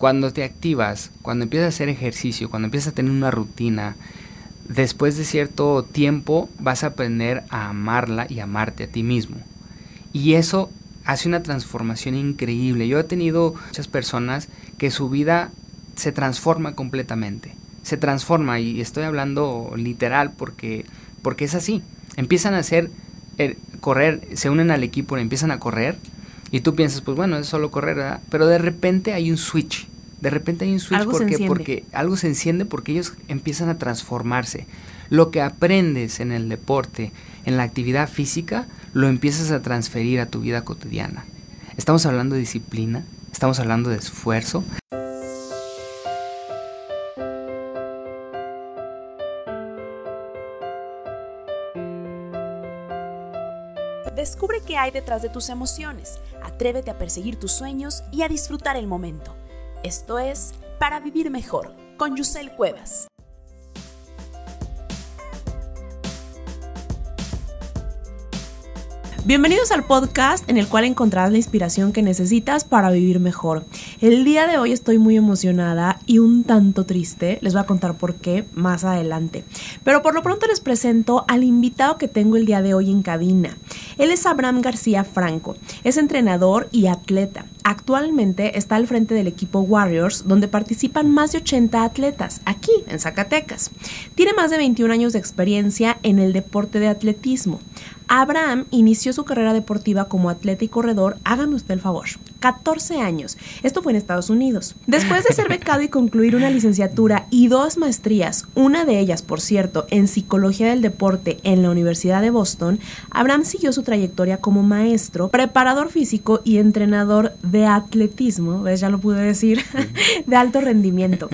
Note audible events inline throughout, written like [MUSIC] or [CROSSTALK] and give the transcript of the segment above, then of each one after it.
Cuando te activas, cuando empiezas a hacer ejercicio, cuando empiezas a tener una rutina, después de cierto tiempo vas a aprender a amarla y amarte a ti mismo. Y eso hace una transformación increíble. Yo he tenido muchas personas que su vida se transforma completamente. Se transforma y estoy hablando literal porque, porque es así. Empiezan a hacer eh, correr, se unen al equipo y empiezan a correr y tú piensas, pues bueno, es solo correr, ¿verdad? Pero de repente hay un switch. De repente hay un switch porque, porque algo se enciende porque ellos empiezan a transformarse. Lo que aprendes en el deporte, en la actividad física, lo empiezas a transferir a tu vida cotidiana. Estamos hablando de disciplina, estamos hablando de esfuerzo. Descubre qué hay detrás de tus emociones, atrévete a perseguir tus sueños y a disfrutar el momento. Esto es Para Vivir Mejor, con Yusel Cuevas. Bienvenidos al podcast en el cual encontrarás la inspiración que necesitas para vivir mejor. El día de hoy estoy muy emocionada y un tanto triste. Les voy a contar por qué más adelante. Pero por lo pronto les presento al invitado que tengo el día de hoy en cabina. Él es Abraham García Franco. Es entrenador y atleta. Actualmente está al frente del equipo Warriors, donde participan más de 80 atletas, aquí en Zacatecas. Tiene más de 21 años de experiencia en el deporte de atletismo. Abraham inició su carrera deportiva como atleta y corredor, hágame usted el favor, 14 años. Esto fue en Estados Unidos. Después de ser becado y concluir una licenciatura y dos maestrías, una de ellas, por cierto, en psicología del deporte en la Universidad de Boston, Abraham siguió su trayectoria como maestro, preparador físico y entrenador de atletismo, ¿ves? Ya lo pude decir, [LAUGHS] de alto rendimiento.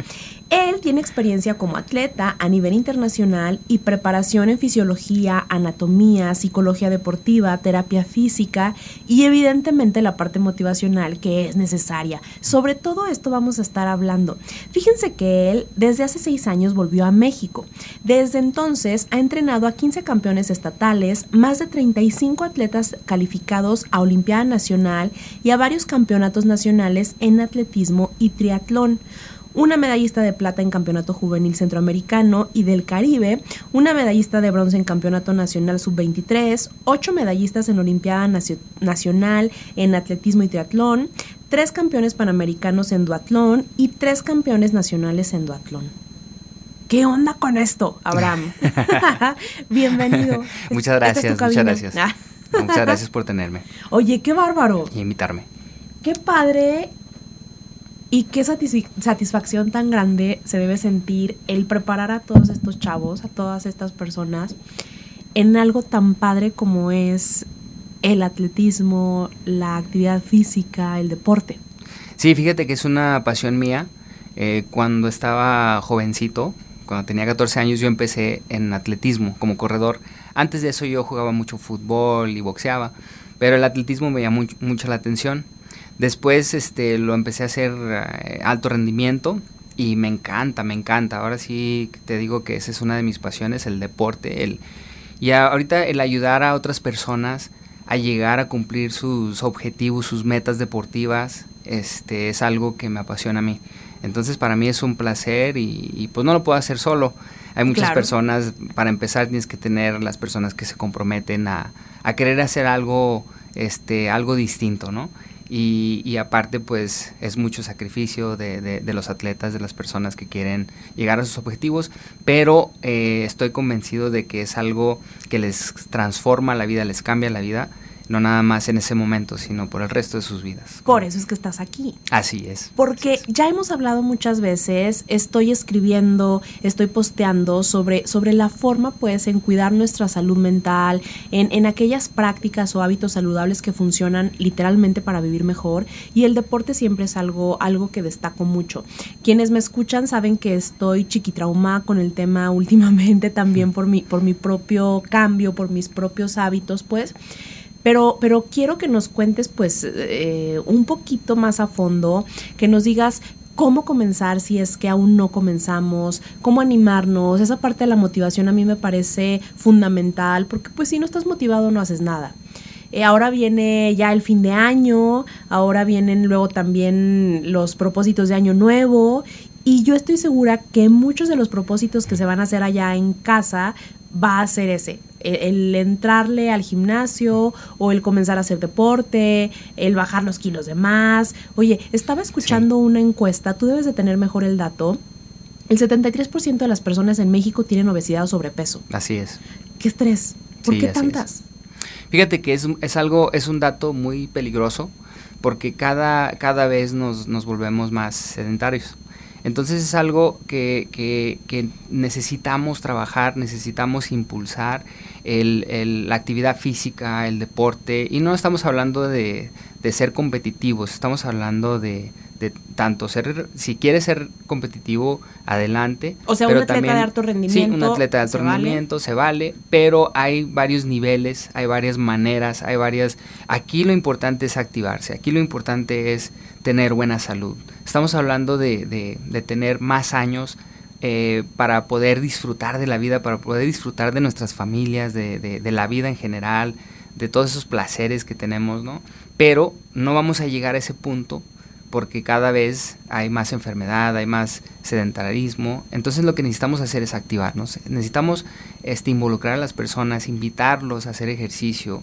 Él tiene experiencia como atleta a nivel internacional y preparación en fisiología, anatomía, psicología deportiva, terapia física y evidentemente la parte motivacional que es necesaria. Sobre todo esto vamos a estar hablando. Fíjense que él desde hace seis años volvió a México. Desde entonces ha entrenado a 15 campeones estatales, más de 35 atletas calificados a Olimpiada Nacional y a varios campeonatos nacionales en atletismo y triatlón una medallista de plata en Campeonato Juvenil Centroamericano y del Caribe, una medallista de bronce en Campeonato Nacional Sub-23, ocho medallistas en Olimpiada Nacional en Atletismo y Triatlón, tres campeones panamericanos en duatlón y tres campeones nacionales en duatlón. ¿Qué onda con esto, Abraham? [LAUGHS] [LAUGHS] Bienvenido. Muchas gracias, muchas gracias. [LAUGHS] Muchas gracias por tenerme. Oye, qué bárbaro. Y invitarme. Qué padre y qué satisfacción tan grande se debe sentir el preparar a todos estos chavos, a todas estas personas, en algo tan padre como es el atletismo, la actividad física, el deporte. Sí, fíjate que es una pasión mía. Eh, cuando estaba jovencito, cuando tenía 14 años, yo empecé en atletismo como corredor. Antes de eso yo jugaba mucho fútbol y boxeaba, pero el atletismo me llamó mucho la atención Después este, lo empecé a hacer eh, alto rendimiento y me encanta, me encanta. Ahora sí te digo que esa es una de mis pasiones, el deporte. El, y ahorita el ayudar a otras personas a llegar a cumplir sus objetivos, sus metas deportivas, este, es algo que me apasiona a mí. Entonces para mí es un placer y, pues no lo puedo hacer solo. Hay muchas personas, para empezar tienes que tener las personas que se comprometen a, a querer hacer algo, este, algo distinto, ¿no? Y, aparte pues es mucho sacrificio de, los atletas, de las personas que quieren llegar a sus objetivos, pero eh, estoy convencido de que es algo que les transforma la vida, les cambia la vida no nada más en ese momento, sino por el resto de sus vidas. Por eso es que estás aquí. Así es. Porque ya hemos hablado muchas veces, estoy escribiendo, estoy posteando sobre, sobre la forma pues en cuidar nuestra salud mental, en, en aquellas prácticas o hábitos saludables que funcionan literalmente para vivir mejor y el deporte siempre es algo, algo que destaco mucho. Quienes me escuchan saben que estoy chiquitrauma con el tema [LAUGHS] últimamente también por mi, por mi propio cambio, por mis propios hábitos pues. Pero, pero quiero que nos cuentes pues eh, un poquito más a fondo, que nos digas cómo comenzar si es que aún no comenzamos, cómo animarnos, esa parte de la motivación a mí me parece fundamental, porque pues si no estás motivado no haces nada. eh, ahora viene ya el fin de año, ahora vienen luego también los propósitos de año nuevo y yo estoy segura que muchos de los propósitos que se van a hacer allá en casa va a ser ese, el, entrarle al gimnasio o el comenzar a hacer deporte, el bajar los kilos de más. Oye, estaba escuchando una encuesta, tú debes de tener mejor el dato. El 73% de las personas en México tienen obesidad o sobrepeso. Así es. ¿Qué estrés? ¿Por qué tantas? Fíjate que es, es, algo, es un dato muy peligroso porque cada, cada vez nos, nos volvemos más sedentarios. Entonces es algo que, que, necesitamos trabajar, necesitamos impulsar el, la actividad física, el deporte, y no estamos hablando de, de ser competitivos, estamos hablando de, de tanto ser, si quieres ser competitivo, adelante. O sea, un atleta de alto rendimiento. Sí, un atleta de alto rendimiento, se vale, pero hay varios niveles, hay varias maneras, hay varias... Aquí lo importante es activarse, aquí lo importante es tener buena salud. Estamos hablando de, de, tener más años eh, para poder disfrutar de la vida, para poder disfrutar de nuestras familias, de, de la vida en general, de todos esos placeres que tenemos, ¿no? Pero no vamos a llegar a ese punto porque cada vez hay más enfermedad, hay más sedentarismo. Entonces lo que necesitamos hacer es activarnos. Necesitamos este, involucrar a las personas, invitarlos a hacer ejercicio.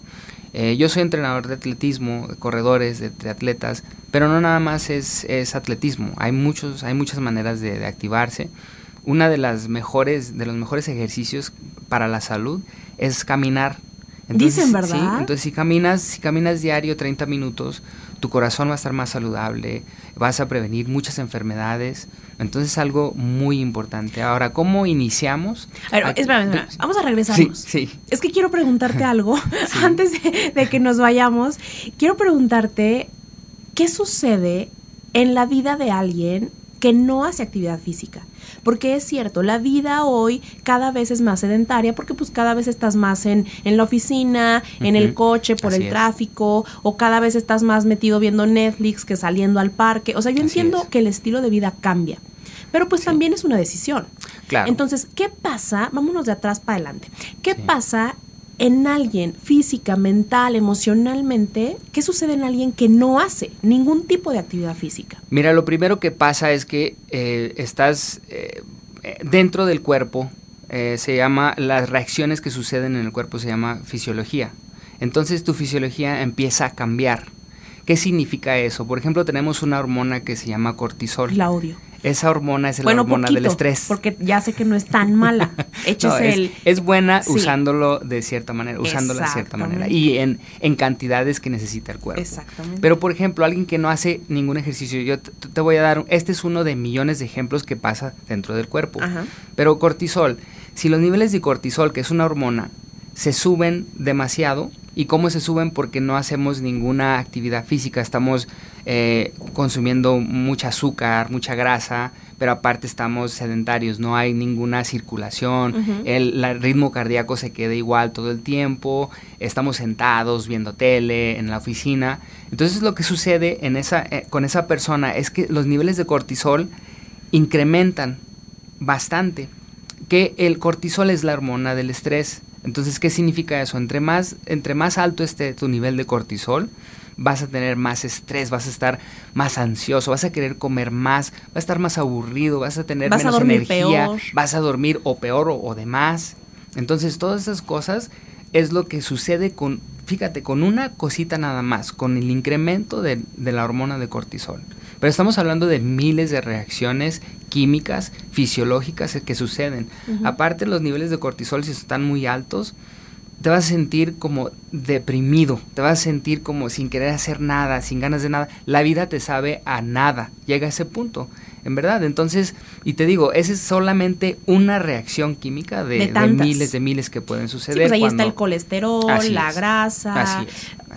Eh, yo soy entrenador de atletismo, de corredores, de, atletas, pero no nada más es, es, atletismo. Hay, muchos, hay muchas maneras de, activarse. Una de las mejores, de los mejores ejercicios para la salud es caminar. Dicen, ¿verdad? Sí, entonces si caminas, si caminas diario 30 minutos, tu corazón va a estar más saludable, vas a prevenir muchas enfermedades. Entonces es algo muy importante. Ahora, ¿cómo iniciamos? espérame, vamos a regresarnos. Sí, Es que quiero preguntarte algo [LAUGHS] antes de que nos vayamos. Quiero preguntarte, ¿qué sucede en la vida de alguien que no hace actividad física? Porque es cierto, la vida hoy cada vez es más sedentaria porque pues cada vez estás más en, en la oficina, en el coche, por el tráfico, o cada vez estás más metido viendo Netflix que saliendo al parque. O sea, yo entiendo que el estilo de vida cambia. Pero pues también es una decisión. Claro. Entonces, ¿qué pasa? Vámonos de atrás para adelante. ¿Qué pasa en alguien física, mental, emocionalmente, ¿qué sucede en alguien que no hace ningún tipo de actividad física? Mira, lo primero que pasa es que eh, estás eh, dentro del cuerpo, eh, se llama, las reacciones que suceden en el cuerpo se llama fisiología. Entonces tu fisiología empieza a cambiar. ¿Qué significa eso? Por ejemplo, tenemos una hormona que se llama cortisol. La odio. Esa hormona es la hormona del estrés. Porque ya sé que no es tan mala. [LAUGHS] es, buena usándolo de cierta manera, usándola de cierta manera. Y en, en cantidades que necesita el cuerpo. Exactamente. Pero, por ejemplo, alguien que no hace ningún ejercicio, yo te, voy a dar, este es uno de millones de ejemplos que pasa dentro del cuerpo. Pero cortisol, si los niveles de cortisol, que es una hormona, se suben demasiado, ¿Y cómo se suben? Porque no hacemos ninguna actividad física, estamos eh, consumiendo mucha azúcar, mucha grasa, pero aparte estamos sedentarios, no hay ninguna circulación, el, ritmo cardíaco se queda igual todo el tiempo, estamos sentados viendo tele en la oficina. Entonces lo que sucede en esa, eh, con esa persona es que los niveles de cortisol incrementan bastante, que el cortisol es la hormona del estrés. Entonces, ¿qué significa eso? Entre más, entre más alto esté tu nivel de cortisol, vas a tener más estrés, vas a estar más ansioso, vas a querer comer más, vas a estar más aburrido, vas a tener menos energía, vas a dormir o peor o, o de más. Entonces, todas esas cosas es lo que sucede con, fíjate, con una cosita nada más, con el incremento de, de la hormona de cortisol. Pero estamos hablando de miles de reacciones químicas, fisiológicas que suceden. Aparte, los niveles de cortisol, si están muy altos, te vas a sentir como deprimido, te vas a sentir como sin querer hacer nada, sin ganas de nada. La vida te sabe a nada, llega a ese punto en verdad. Entonces, y te digo, esa es solamente una reacción química de, miles de miles que pueden suceder. Sí, pues ahí está el colesterol, la grasa. Así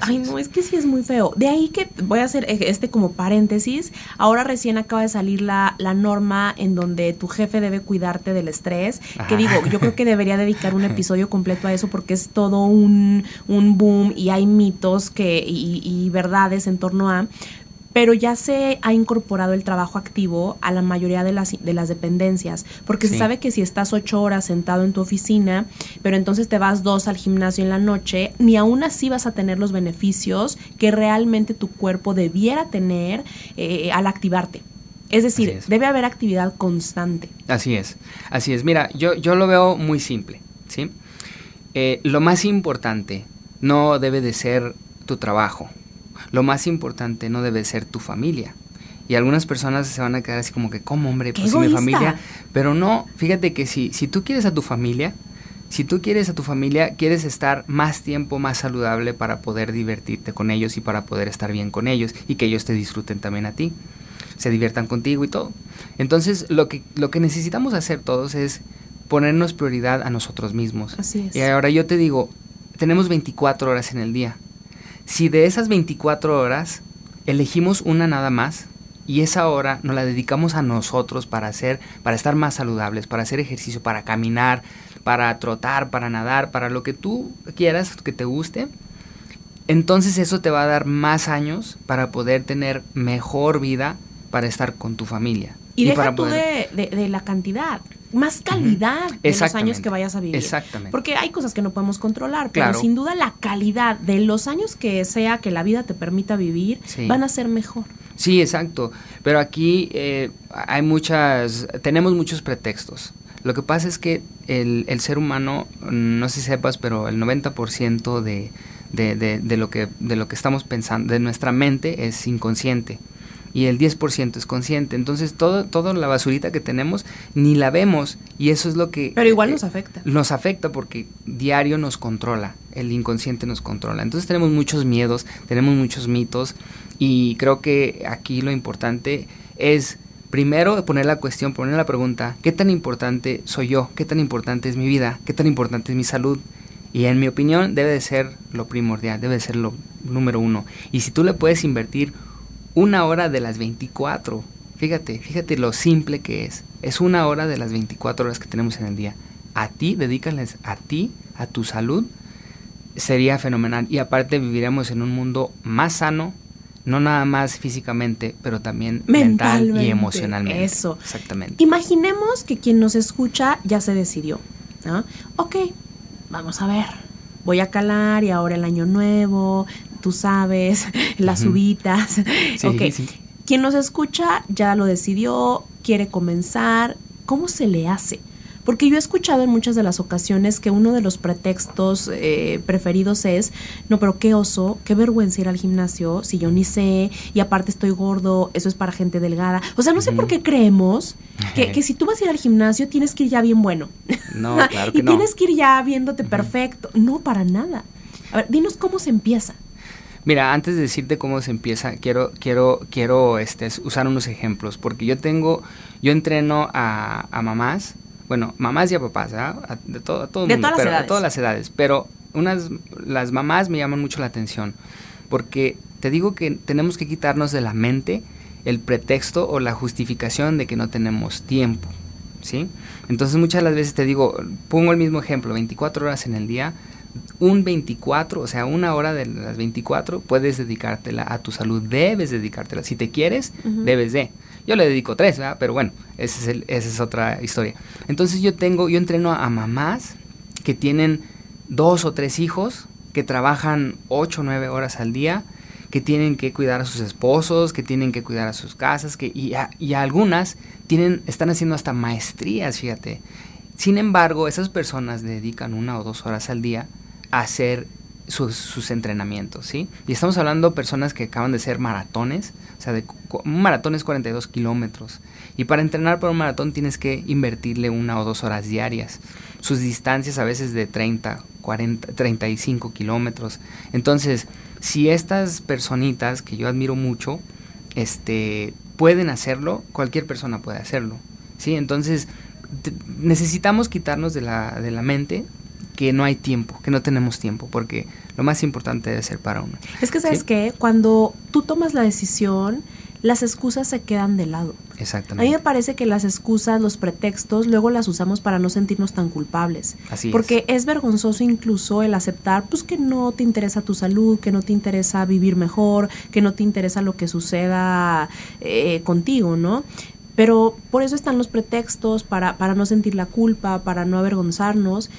Ay, no, es que sí es muy feo. De ahí que voy a hacer e, este como paréntesis. Ahora recién acaba de salir la, la norma en donde tu jefe debe cuidarte del estrés. Que digo, yo creo que debería dedicar un [LAUGHS] episodio completo a eso porque es todo un, un boom y hay mitos que, y, y verdades en torno a pero ya se ha incorporado el trabajo activo a la mayoría de las, de las dependencias, porque se sabe que si estás ocho horas sentado en tu oficina, pero entonces te vas dos al gimnasio en la noche, ni aún así vas a tener los beneficios que realmente tu cuerpo debiera tener eh, al activarte. Es decir, debe haber actividad constante. Así es, así es. Mira, yo, yo lo veo muy simple, ¿sí? Eh, lo más importante no debe de ser tu trabajo. Lo más importante no debe ser tu familia. Y algunas personas se van a quedar así como que, ¿cómo, hombre? Pues si mi familia. Pero no, fíjate que si, si tú quieres a tu familia, si tú quieres a tu familia, quieres estar más tiempo más saludable para poder divertirte con ellos y para poder estar bien con ellos y que ellos te disfruten también a ti, se diviertan contigo y todo. Entonces, lo que, lo que necesitamos hacer todos es ponernos prioridad a nosotros mismos. Así es. Y ahora yo te digo, tenemos 24 horas en el día. Si de esas 24 horas elegimos una nada más y esa hora nos la dedicamos a nosotros para hacer, para estar más saludables, para hacer ejercicio, para caminar, para trotar, para nadar, para lo que tú quieras, que te guste, entonces eso te va a dar más años para poder tener mejor vida para estar con tu familia. Y, deja tú de, la cantidad, más calidad de los años que vayas a vivir. Exactamente. Porque hay cosas que no podemos controlar, pero sin duda la calidad de los años que sea que la vida te permita vivir van a ser mejor. Sí, exacto. Pero aquí eh, hay muchas, tenemos muchos pretextos. Lo que pasa es que el, el ser humano, no sé si sepas, pero el 90% de, de, de, de, lo que, de lo que estamos pensando, de nuestra mente es inconsciente y el 10% es consciente. Entonces, todo, toda la basurita que tenemos ni la vemos y eso es lo que... Pero igual eh, nos afecta. Nos afecta porque diario nos controla, el inconsciente nos controla. Entonces tenemos muchos miedos, tenemos muchos mitos y creo que aquí lo importante es primero poner la cuestión, poner la pregunta, ¿qué tan importante soy yo? ¿Qué tan importante es mi vida? ¿Qué tan importante es mi salud? Y en mi opinión debe de ser lo primordial, debe de ser lo número uno. Y si tú le puedes invertir una hora de las 24. Fíjate, fíjate lo simple que es. Es una hora de las 24 horas que tenemos en el día. A ti, dedícales a ti, a tu salud. Sería fenomenal. Y aparte viviremos en un mundo más sano, no nada más físicamente, pero también mental y emocionalmente. Eso. Exactamente. Imaginemos que quien nos escucha ya se decidió. ¿no? Ok, vamos a ver. Voy a calar y ahora el año nuevo, tú sabes, [LAUGHS] las uvitas. Quien nos escucha ya lo decidió, quiere comenzar. ¿Cómo se le hace? Porque yo he escuchado en muchas de las ocasiones que uno de los pretextos eh, preferidos es, no, pero qué oso, qué vergüenza ir al gimnasio si yo ni sé y aparte estoy gordo, eso es para gente delgada. O sea, no sé por qué creemos que, si tú vas a ir al gimnasio tienes que ir ya bien bueno. No, [LAUGHS] claro que y tienes que ir ya viéndote perfecto. No, para nada. A ver, dinos cómo se empieza. Mira, antes de decirte cómo se empieza, quiero, quiero, quiero este, usar unos ejemplos, porque yo tengo, yo entreno a, mamás, bueno, mamás y a papás, ¿ah? de todo, todo de todas las edades. de todas las edades, pero unas, las mamás me llaman mucho la atención, porque te digo que tenemos que quitarnos de la mente el pretexto o la justificación de que no tenemos tiempo, ¿sí? Entonces muchas de las veces te digo, pongo el mismo ejemplo, 24 horas en el día, un 24, o sea, una hora de las 24, puedes dedicártela a tu salud, debes dedicártela. Si te quieres, debes de. Yo le dedico tres, ¿verdad? Pero bueno, esa es, esa es otra historia. Entonces yo tengo, yo entreno a mamás que tienen dos o tres hijos, que trabajan ocho o nueve horas al día, que tienen que cuidar a sus esposos, que tienen que cuidar a sus casas, que, y, y algunas tienen, están haciendo hasta maestrías, fíjate. Sin embargo, esas personas dedican una o dos horas al día hacer sus, entrenamientos, ¿sí? Y estamos hablando de personas que acaban de ser maratones, o sea, de, un maratón es 42 kilómetros. Y para entrenar para un maratón tienes que invertirle una o dos horas diarias. Sus distancias a veces de 30, 40, 35 kilómetros. Entonces, si estas personitas que yo admiro mucho, este, pueden hacerlo, cualquier persona puede hacerlo, ¿sí? Entonces, necesitamos quitarnos de la, de la mente que no hay tiempo, que no tenemos tiempo, porque lo más importante debe ser para uno. Es que, ¿sabes qué? Cuando tú tomas la decisión, las excusas se quedan de lado. Exactamente. A mí me parece que las excusas, los pretextos, luego las usamos para no sentirnos tan culpables. Así Porque es. vergonzoso incluso el aceptar pues que no te interesa tu salud, que no te interesa vivir mejor, que no te interesa lo que suceda eh, contigo, ¿no? Pero por eso están los pretextos, para, para no sentir la culpa, para no avergonzarnos.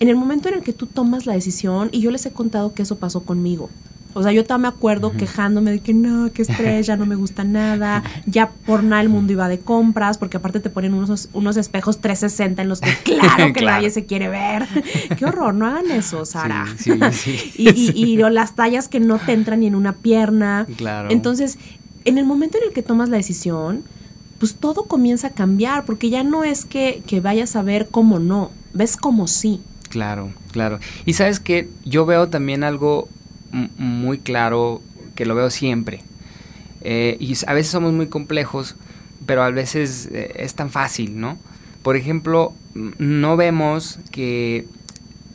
En el momento en el que tú tomas la decisión, y yo les he contado que eso pasó conmigo, o sea, yo todavía me acuerdo quejándome de que no, que estrés, ya no me gusta nada, [LAUGHS] ya por nada el mundo iba de compras, porque aparte te ponen unos, unos espejos 360 en los que claro [LAUGHS] que nadie se quiere ver. [LAUGHS] Qué horror, no hagan eso, Sara. Sí, sí, y, y, las tallas que no te entran ni en una pierna. Claro. Entonces, en el momento en el que tomas la decisión, pues todo comienza a cambiar, porque ya no es que, que vayas a ver cómo no, ves como sí. Claro, claro. Y sabes que yo veo también algo muy claro que lo veo siempre. Eh, y a veces somos muy complejos, pero a veces eh, es tan fácil, ¿no? Por ejemplo, no vemos que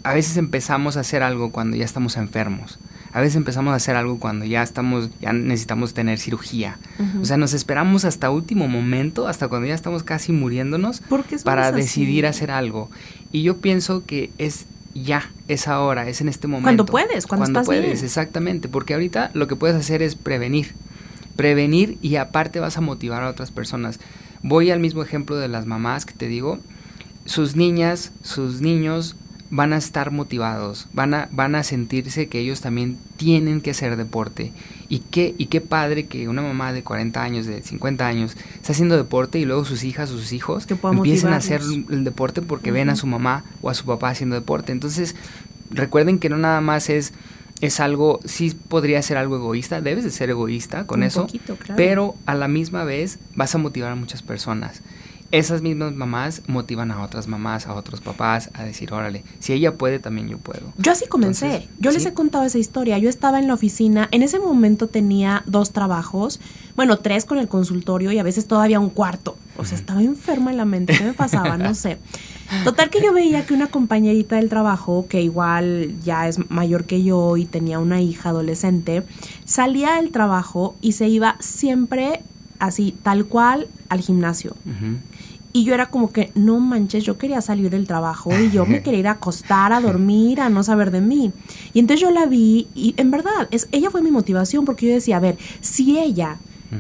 a veces empezamos a hacer algo cuando ya estamos enfermos. A veces empezamos a hacer algo cuando ya estamos, ya necesitamos tener cirugía. O sea, nos esperamos hasta último momento, hasta cuando ya estamos casi muriéndonos, para decidir hacer algo. Y yo pienso que es ya, es ahora, es en este momento. Cuando puedes, cuando, cuando puedes, exactamente, porque ahorita lo que puedes hacer es prevenir, prevenir y aparte vas a motivar a otras personas. Voy al mismo ejemplo de las mamás que te digo, sus niñas, sus niños van a estar motivados, van a, van a sentirse que ellos también tienen que hacer deporte. Y qué, y qué padre que una mamá de 40 años, de 50 años, está haciendo deporte y luego sus hijas o sus hijos empiezan a hacer el deporte porque ven a su mamá o a su papá haciendo deporte. Entonces, recuerden que no nada más es es algo, sí podría ser algo egoísta, debes de ser egoísta con eso, pero a la misma vez vas a motivar a muchas personas esas mismas mamás motivan a otras mamás, a otros papás a decir, órale, si ella puede, también yo puedo. Yo así comencé. yo les he contado esa historia. Yo estaba en la oficina, en ese momento tenía dos trabajos, bueno, tres con el consultorio y a veces todavía un cuarto. O sea, estaba enferma en la mente. ¿Qué me pasaba? No sé. [LAUGHS] Total que yo veía que una compañerita del trabajo, que igual ya es mayor que yo y tenía una hija adolescente, salía del trabajo y se iba siempre así, tal cual, al gimnasio. Y yo era como que, no manches, yo quería salir del trabajo y yo me [LAUGHS] quería ir a acostar, a dormir, a no saber de mí. Y entonces yo la vi y en verdad, es, ella fue mi motivación porque yo decía, a ver, si ella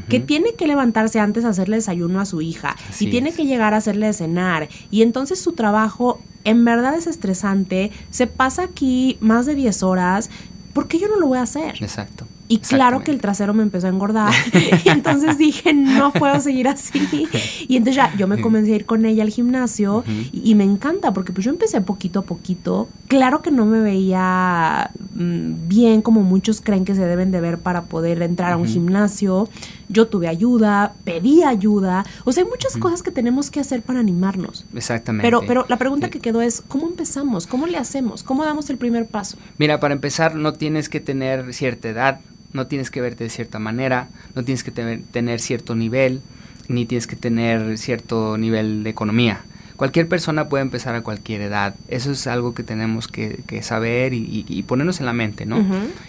que tiene que levantarse antes a hacerle desayuno a su hija y tiene que llegar a hacerle cenar y entonces su trabajo en verdad es estresante, se pasa aquí más de 10 horas, ¿por qué yo no lo voy a hacer? Exacto. Y claro que el trasero me empezó a engordar. [LAUGHS] [LAUGHS] y entonces dije, no puedo seguir así. [LAUGHS] Y entonces ya yo me comencé a ir con ella al gimnasio y, me encanta porque pues yo empecé poquito a poquito. Claro que no me veía mm, bien como muchos creen que se deben de ver para poder entrar a un gimnasio. Yo tuve ayuda, pedí ayuda. O sea, hay muchas cosas que tenemos que hacer para animarnos. Exactamente. Pero, pero la pregunta que quedó es, ¿cómo empezamos? ¿Cómo le hacemos? ¿Cómo damos el primer paso? Mira, para empezar no tienes que tener cierta edad no tienes que verte de cierta manera, no tienes que tener cierto nivel, ni tienes que tener cierto nivel de economía. Cualquier persona puede empezar a cualquier edad. Eso es algo que tenemos que, saber y, ponernos en la mente, ¿no?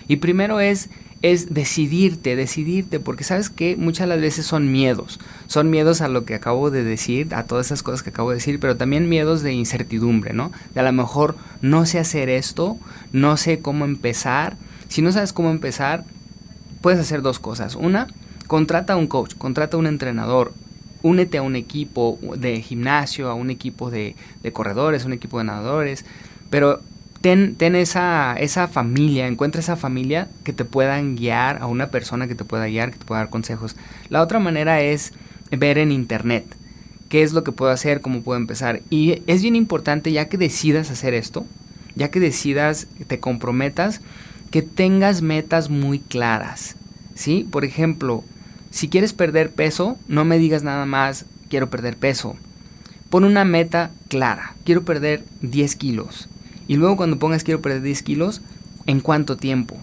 Y primero es, es decidirte, decidirte, porque sabes que muchas de las veces son miedos. Son miedos a lo que acabo de decir, a todas esas cosas que acabo de decir, pero también miedos de incertidumbre, ¿no? De a lo mejor no sé hacer esto, no sé cómo empezar. Si no sabes cómo empezar, puedes hacer dos cosas. Una, contrata a un coach, contrata a un entrenador, únete a un equipo de gimnasio, a un equipo de, corredores, un equipo de nadadores, pero ten, ten esa, esa familia, encuentra esa familia que te puedan guiar, a una persona que te pueda guiar, que te pueda dar consejos. La otra manera es ver en internet qué es lo que puedo hacer, cómo puedo empezar. Y es bien importante ya que decidas hacer esto, ya que decidas, te comprometas, que tengas metas muy claras, ¿sí? Por ejemplo, si quieres perder peso, no me digas nada más, quiero perder peso. Pon una meta clara, quiero perder 10 kilos. Y luego cuando pongas quiero perder 10 kilos, ¿en cuánto tiempo?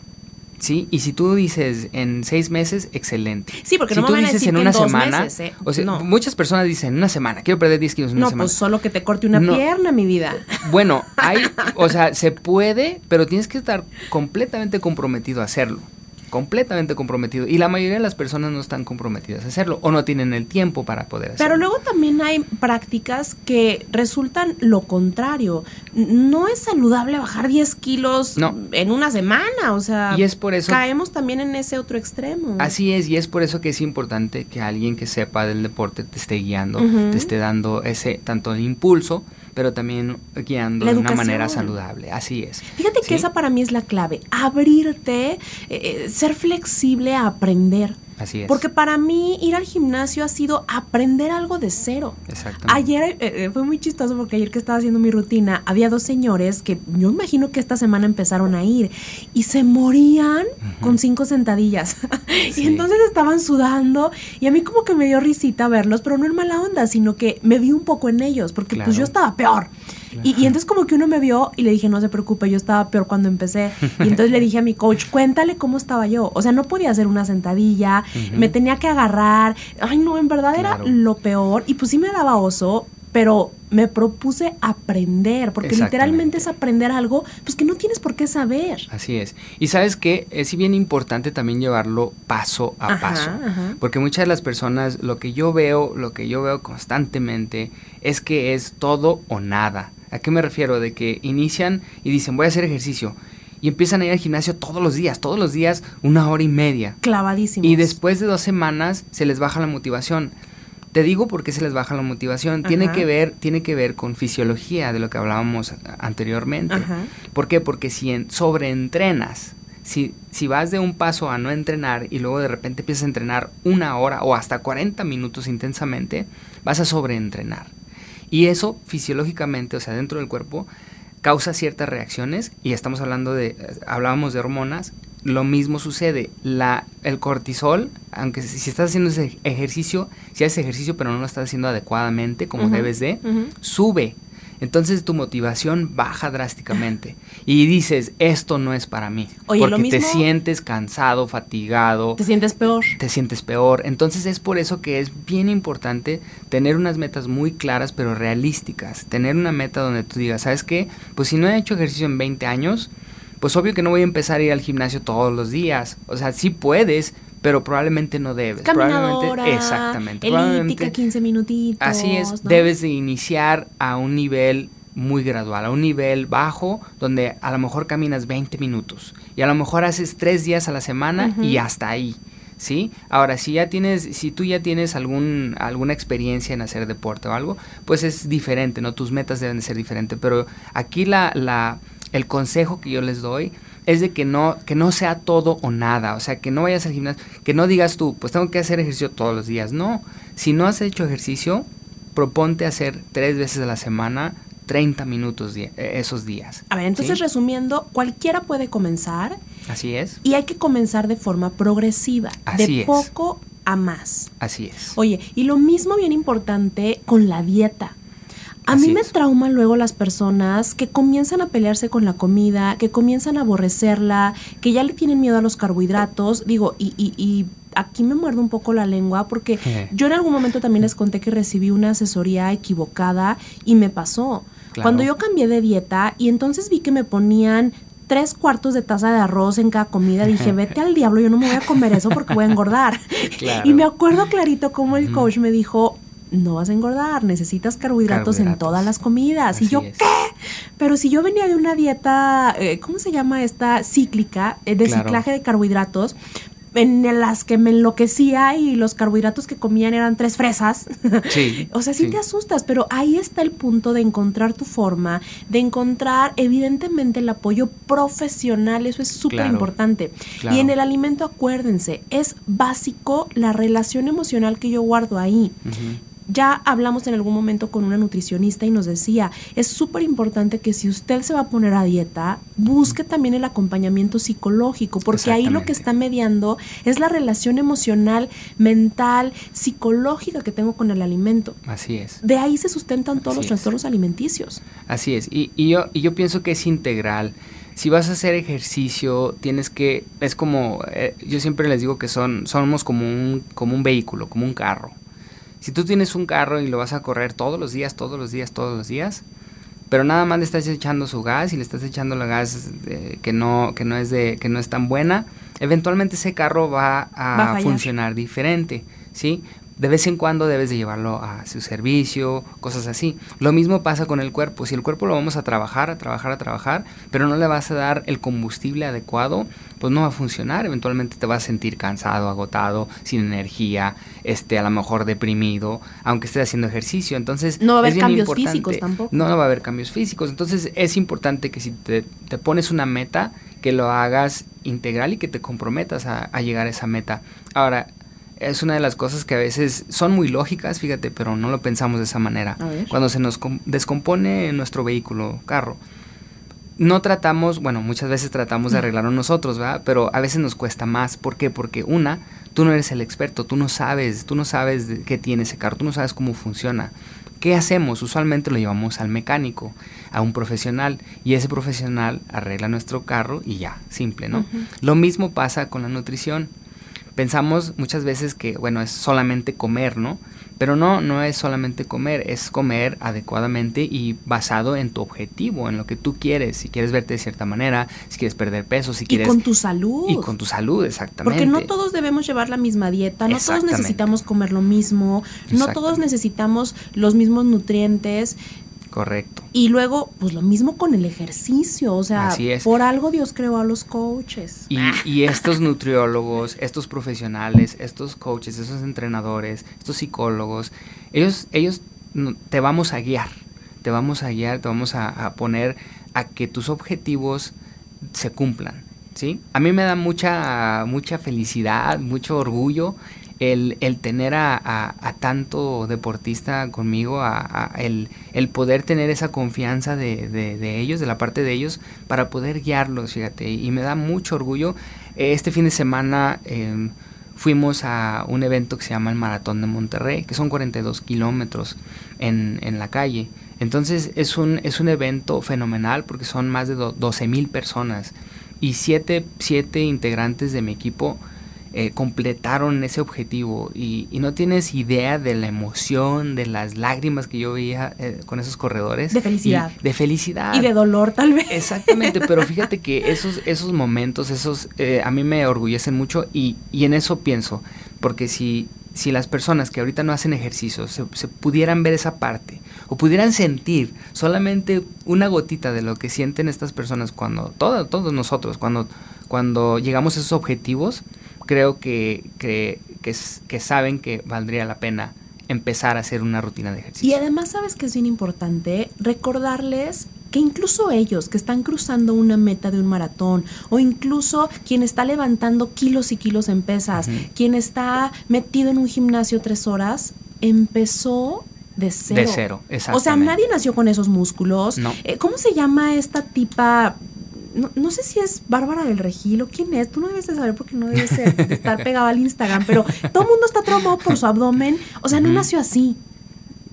¿sí? Y si tú dices en seis meses, excelente. Sí, porque si no tú me dices en una semana, ¿eh? o sea, muchas personas dicen una semana, quiero perder 10 kilos en una semana. No, pues solo que te corte una pierna, mi vida. Bueno, hay, [LAUGHS] o sea, se puede, pero tienes que estar completamente comprometido a hacerlo. Completamente comprometido. Y la mayoría de las personas no están comprometidas a hacerlo o no tienen el tiempo para poder hacerlo. Pero luego también hay prácticas que resultan lo contrario. No es saludable bajar 10 kilos en una semana, o sea, y es por eso, caemos también en ese otro extremo. Así es, y es por eso que es importante que alguien que sepa del deporte te esté guiando, te esté dando ese tanto el impulso, pero también guiando de una manera saludable. Así es. Fíjate que esa para mí es la clave, abrirte, eh, eh, ser flexible a aprender. Así es. Porque para mí ir al gimnasio ha sido aprender algo de cero. Exactamente. Ayer eh, fue muy chistoso porque ayer que estaba haciendo mi rutina había dos señores que yo imagino que esta semana empezaron a ir y se morían con cinco sentadillas. [LAUGHS] y entonces estaban sudando y a mí como que me dio risita verlos, pero no en mala onda, sino que me vi un poco en ellos porque pues yo estaba peor. Y, entonces como que uno me vio y le dije, no se preocupe, yo estaba peor cuando empecé. Y entonces le dije a mi coach, cuéntale cómo estaba yo. O sea, no podía hacer una sentadilla, me tenía que agarrar. Ay, no, en verdad era lo peor. Y pues sí me daba oso, pero me propuse aprender, porque literalmente es aprender algo pues que no tienes por qué saber. Así es. Y sabes que es bien importante también llevarlo paso a paso, porque muchas de las personas lo que yo veo, lo que yo veo constantemente es que es todo o nada. ¿A qué me refiero? De que inician y dicen, voy a hacer ejercicio. Y empiezan a ir al gimnasio todos los días, todos los días una hora y media. Clavadísimo. Y después de dos semanas se les baja la motivación. Te digo por qué se les baja la motivación. Tiene que ver, tiene que ver con fisiología de lo que hablábamos anteriormente. ¿Por qué? Porque si en, sobreentrenas, si, si vas de un paso a no entrenar y luego de repente empiezas a entrenar una hora o hasta 40 minutos intensamente, vas a sobreentrenar. Y eso fisiológicamente, o sea, dentro del cuerpo, causa ciertas reacciones y estamos hablando de, hablábamos de hormonas, lo mismo sucede, la, el cortisol, aunque si, estás haciendo ese ejercicio, si haces ejercicio pero no lo estás haciendo adecuadamente como debes de, sube entonces tu motivación baja drásticamente y dices, esto no es para mí. porque te sientes cansado, fatigado. Te sientes peor. Te sientes peor. Entonces es por eso que es bien importante tener unas metas muy claras pero realísticas. Tener una meta donde tú digas, ¿sabes qué? Pues si no he hecho ejercicio en 20 años, pues obvio que no voy a empezar a ir al gimnasio todos los días. O sea, sí puedes, pero probablemente no debes. Caminadora, exactamente. Elíptica, 15 minutitos. Así es, debes de iniciar a un nivel muy gradual, a un nivel bajo, donde a lo mejor caminas 20 minutos y a lo mejor haces tres días a la semana y hasta ahí. ¿Sí? Ahora, si ya tienes, si tú ya tienes algún, alguna experiencia en hacer deporte o algo, pues es diferente, ¿no? Tus metas deben de ser diferentes. Pero aquí la, la, el consejo que yo les doy es de que no, que no sea todo o nada, o sea, que no vayas al gimnasio, que no digas tú, pues tengo que hacer ejercicio todos los días, no, si no has hecho ejercicio, proponte hacer tres veces a la semana 30 minutos eh, esos días. A ver, entonces resumiendo, cualquiera puede comenzar. Así es. Y hay que comenzar de forma progresiva, Así de poco a más. Así es. Oye, y lo mismo bien importante con la dieta. A mí me trauma luego las personas que comienzan a pelearse con la comida, que comienzan a aborrecerla, que ya le tienen miedo a los carbohidratos. Digo, y, y, y aquí me muerdo un poco la lengua porque [LAUGHS] yo en algún momento también les conté que recibí una asesoría equivocada y me pasó. Cuando yo cambié de dieta y entonces vi que me ponían tres cuartos de taza de arroz en cada comida, dije, [LAUGHS] vete al diablo, yo no me voy a comer eso porque voy a engordar. [LAUGHS] Y me acuerdo clarito como el coach me dijo, no vas a engordar, necesitas carbohidratos, en todas las comidas. y yo, ¿qué? Pero si yo venía de una dieta, eh, ¿cómo se llama esta? Cíclica, eh, de ciclaje de carbohidratos, en las que me enloquecía y los carbohidratos que comían eran tres fresas. [LAUGHS] Sí, o sea, sí, te asustas, pero ahí está el punto de encontrar tu forma, de encontrar evidentemente el apoyo profesional, eso es súper importante. Y en el alimento, acuérdense, es básico la relación emocional que yo guardo ahí. Ya hablamos en algún momento con una nutricionista y nos decía, es súper importante que si usted se va a poner a dieta, busque también el acompañamiento psicológico, porque ahí lo que está mediando es la relación emocional, mental, psicológica que tengo con el alimento. Así es. De ahí se sustentan todos los trastornos alimenticios. Así es, y, yo, y yo pienso que es integral si vas a hacer ejercicio, tienes que, es como, eh, yo siempre les digo que son, somos como un, como un vehículo, como un carro. Si tú tienes un carro y lo vas a correr todos los días, todos los días, todos los días, pero nada más le estás echando su gas y le estás echando la gas que no que no es de que no es tan buena, eventualmente ese carro va Va a funcionar diferente, ¿sí? De vez en cuando debes de llevarlo a su servicio, cosas así. Lo mismo pasa con el cuerpo. Si el cuerpo lo vamos a trabajar, a trabajar, a trabajar, pero no le vas a dar el combustible adecuado, pues no va a funcionar. Eventualmente te vas a sentir cansado, agotado, sin energía, este, a lo mejor deprimido, aunque estés haciendo ejercicio. Entonces, No va a haber cambios importante. físicos tampoco. No, no va a haber cambios físicos. Entonces, es importante que si te, te pones una meta, que lo hagas integral y que te comprometas a, a llegar a esa meta. Ahora, es una de las cosas que a veces son muy lógicas, fíjate, pero no lo pensamos de esa manera. Cuando se nos com- descompone nuestro vehículo, carro, no tratamos, bueno, muchas veces tratamos de arreglarlo nosotros, ¿verdad? Pero a veces nos cuesta más. ¿Por qué? Porque una, tú no eres el experto, tú no sabes, tú no sabes de qué tiene ese carro, tú no sabes cómo funciona. ¿Qué hacemos? Usualmente lo llevamos al mecánico, a un profesional, y ese profesional arregla nuestro carro y ya, simple, ¿no? Lo mismo pasa con la nutrición. Pensamos muchas veces que, bueno, es solamente comer, ¿no? Pero no, no es solamente comer, es comer adecuadamente y basado en tu objetivo, en lo que tú quieres. Si quieres verte de cierta manera, si quieres perder peso, si Y quieres... con tu salud. y con tu salud, exactamente. Porque no todos debemos llevar la misma dieta, no todos necesitamos comer lo mismo, no todos necesitamos los mismos nutrientes. Correcto. Y luego, pues lo mismo con el ejercicio, o sea, Así es. por algo Dios creó a los coaches. Y, y estos nutriólogos, estos profesionales, estos coaches, esos entrenadores, estos psicólogos, ellos, ellos te vamos a guiar, te vamos a guiar, te vamos a, a poner a que tus objetivos se cumplan, ¿sí? A mí me da mucha, mucha felicidad, mucho orgullo el, el tener a, tanto deportista conmigo, el, el poder tener esa confianza de, de- ellos, de la parte de ellos, para poder guiarlos, fíjate, y me da mucho orgullo. Este fin de semana em, fuimos a un evento que se llama el Maratón de Monterrey, que son 42 kilómetros en, en la calle. Entonces es un, es un evento fenomenal porque son más de do- 12 mil personas y siete, siete integrantes de mi equipo eh, completaron ese objetivo y, y no tienes idea de la emoción, de las lágrimas que yo veía eh, con esos corredores. De felicidad. Y de felicidad. Y de dolor tal vez. Exactamente, [LAUGHS] pero fíjate que esos, esos momentos, esos eh, a mí me orgullecen mucho y, y en eso pienso, porque si, si las personas que ahorita no hacen ejercicio se, se pudieran ver esa parte o pudieran sentir solamente una gotita de lo que sienten estas personas cuando, todo- todos nosotros, cuando, cuando llegamos a esos objetivos, creo que, que, que, saben que valdría la pena empezar a hacer una rutina de Y ejercicio. además, ¿sabes que es bien importante? Recordarles que incluso ellos que están cruzando una meta de un maratón o incluso quien está levantando kilos y kilos en pesas, quien está metido en un gimnasio tres horas, empezó de cero. De cero, O sea, exactamente. nadie nació con esos músculos. No. Eh, ¿Cómo se llama esta tipa? No, no sé si es Bárbara del Regil o quién es. Tú no debes de saber porque no debes de [LAUGHS] estar pegada al Instagram, pero todo el mundo está traumado por su abdomen. O sea, no nació así.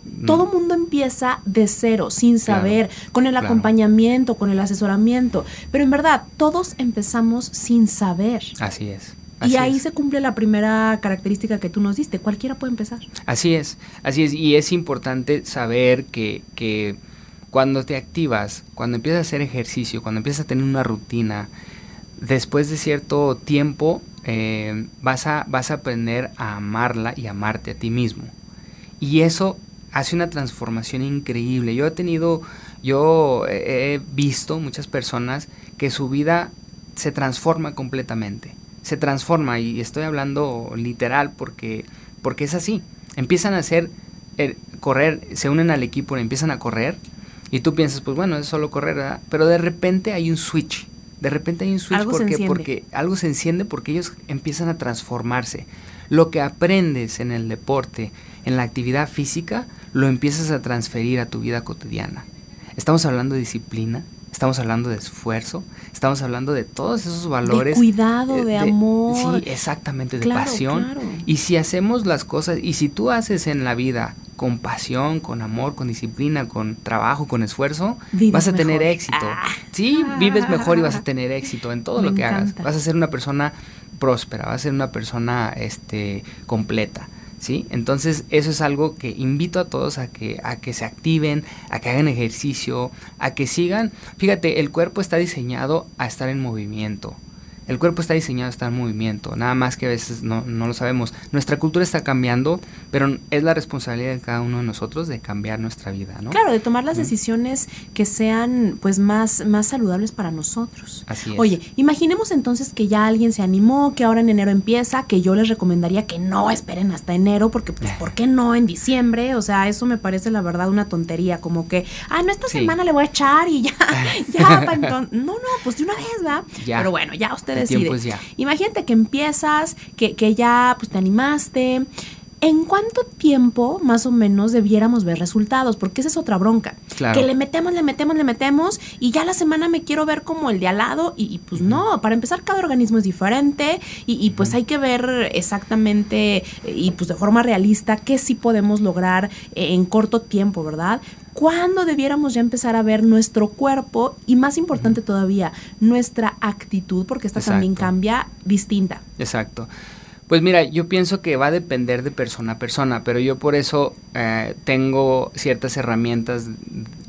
Mm. Todo mundo empieza de cero, sin Claro, saber, con el claro. acompañamiento, con el asesoramiento. Pero en verdad, todos empezamos sin saber. Así es. Y ahí es. se cumple la primera característica que tú nos diste. Cualquiera puede empezar. Así es, así es, y es importante saber que, que cuando te activas, cuando empiezas a hacer ejercicio, cuando empiezas a tener una rutina, después de cierto tiempo eh, vas, a, vas a aprender a amarla y amarte a ti mismo. Y eso hace una transformación increíble. Yo he tenido, yo he visto muchas personas que su vida se transforma completamente. Se transforma y estoy hablando literal porque, porque es así. Empiezan a hacer, eh, correr, se unen al equipo y empiezan a correr y tú piensas, pues bueno, es solo correr, ¿verdad? Pero de repente hay un switch. De repente hay un switch Algo porque, algo se enciende porque ellos empiezan a transformarse. Lo que aprendes en el deporte, en la actividad física, lo empiezas a transferir a tu vida cotidiana. Estamos hablando de disciplina, estamos hablando de esfuerzo, estamos hablando de todos esos valores. de cuidado, eh, de, amor. Sí, exactamente, de Claro, pasión. claro. Y si hacemos las cosas, y si tú haces en la vida con pasión, con amor, con disciplina, con trabajo, con esfuerzo, Vives vas a tener éxito. Ah. Sí, vives mejor y vas a tener éxito en todo Me lo que hagas. Vas a ser una persona próspera, vas a ser una persona este completa. ¿Sí? Entonces eso es algo que invito a todos a que, a que se activen, a que hagan ejercicio, a que sigan. Fíjate, el cuerpo está diseñado a estar en movimiento. El cuerpo está diseñado a estar en movimiento, nada más que a veces no, no, lo sabemos. Nuestra cultura está cambiando, pero es la responsabilidad de cada uno de nosotros de cambiar nuestra vida, ¿no? Claro, de tomar las decisiones que sean pues más, más saludables para nosotros. Así es. Oye, imaginemos entonces que ya alguien se animó, que ahora en enero empieza, que yo les recomendaría que no esperen hasta enero, porque pues, ¿por qué no en diciembre? O sea, eso me parece la verdad una tontería, como que, ah, no, esta semana le voy a echar y ya, [LAUGHS] ya, entonces. No, no, pues de una vez, ¿va? Ya. Pero bueno, ya usted El decide. tiempo es ya. Imagínate que empiezas, que, que ya pues te animaste. ¿En cuánto tiempo más o menos debiéramos ver resultados? Porque esa es otra bronca. Claro. Que le metemos, le metemos, le metemos y ya la semana me quiero ver como el de al lado y, y pues no, para empezar cada organismo es diferente y, y, pues hay que ver exactamente y pues de forma realista qué sí podemos lograr en corto tiempo, ¿verdad? ¿Cuándo debiéramos ya empezar a ver nuestro cuerpo y más importante todavía, nuestra actitud, porque esta también cambia distinta? Exacto. Pues mira, yo pienso que va a depender de persona a persona, pero yo por eso eh, tengo ciertas herramientas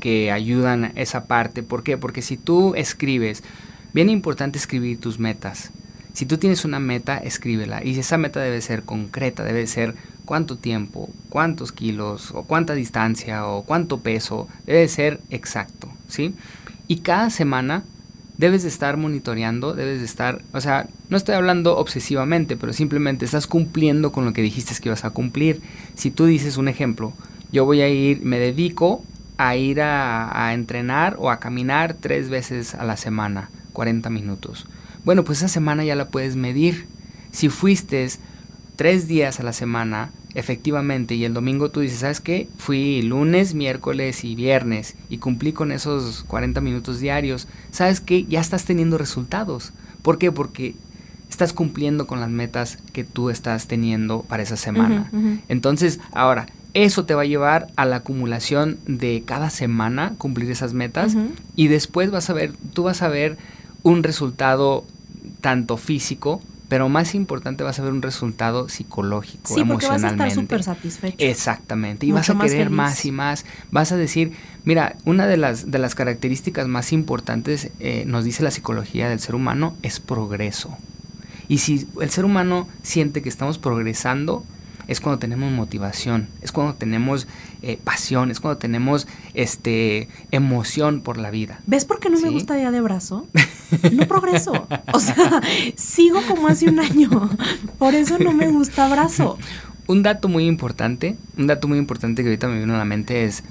que ayudan a esa parte. ¿Por qué? Porque si tú escribes, bien importante escribir tus metas. Si tú tienes una meta, escríbela. Y esa meta debe ser concreta, debe ser cuánto tiempo, cuántos kilos, o cuánta distancia, o cuánto peso. Debe ser exacto, ¿sí? Y cada semana debes de estar monitoreando, debes de estar, o sea, no estoy hablando obsesivamente, pero simplemente estás cumpliendo con lo que dijiste que ibas a cumplir. Si tú dices un ejemplo, yo voy a ir, me dedico a ir a, a entrenar o a caminar tres veces a la semana, 40 minutos. Bueno, pues esa semana ya la puedes medir. Si fuiste tres días a la semana, efectivamente, y el domingo tú dices, ¿sabes qué? Fui lunes, miércoles y viernes y cumplí con esos 40 minutos diarios. ¿Sabes qué? Ya estás teniendo resultados. ¿Por qué? Porque estás cumpliendo con las metas que tú estás teniendo para esa semana. Entonces, ahora, eso te va a llevar a la acumulación de cada semana, cumplir esas metas, y después vas a ver, tú vas a ver un resultado tanto físico, pero más importante vas a ver un resultado psicológico, Sí, porque vas a emocionalmente. estar súper satisfecho. Exactamente, y Mucho vas a querer más y más. Vas a decir, mira, una de las, de las características más importantes, eh, nos dice la psicología del ser humano, es progreso. Y si el ser humano siente que estamos progresando, es cuando tenemos motivación, es cuando tenemos eh, pasión, es cuando tenemos este emoción por la vida. ¿Ves por qué no me gusta día de brazo? [LAUGHS] No progreso. O sea, sigo como hace un año. Por eso no me gusta brazo. Un dato muy importante, un dato muy importante que ahorita me vino a la mente es,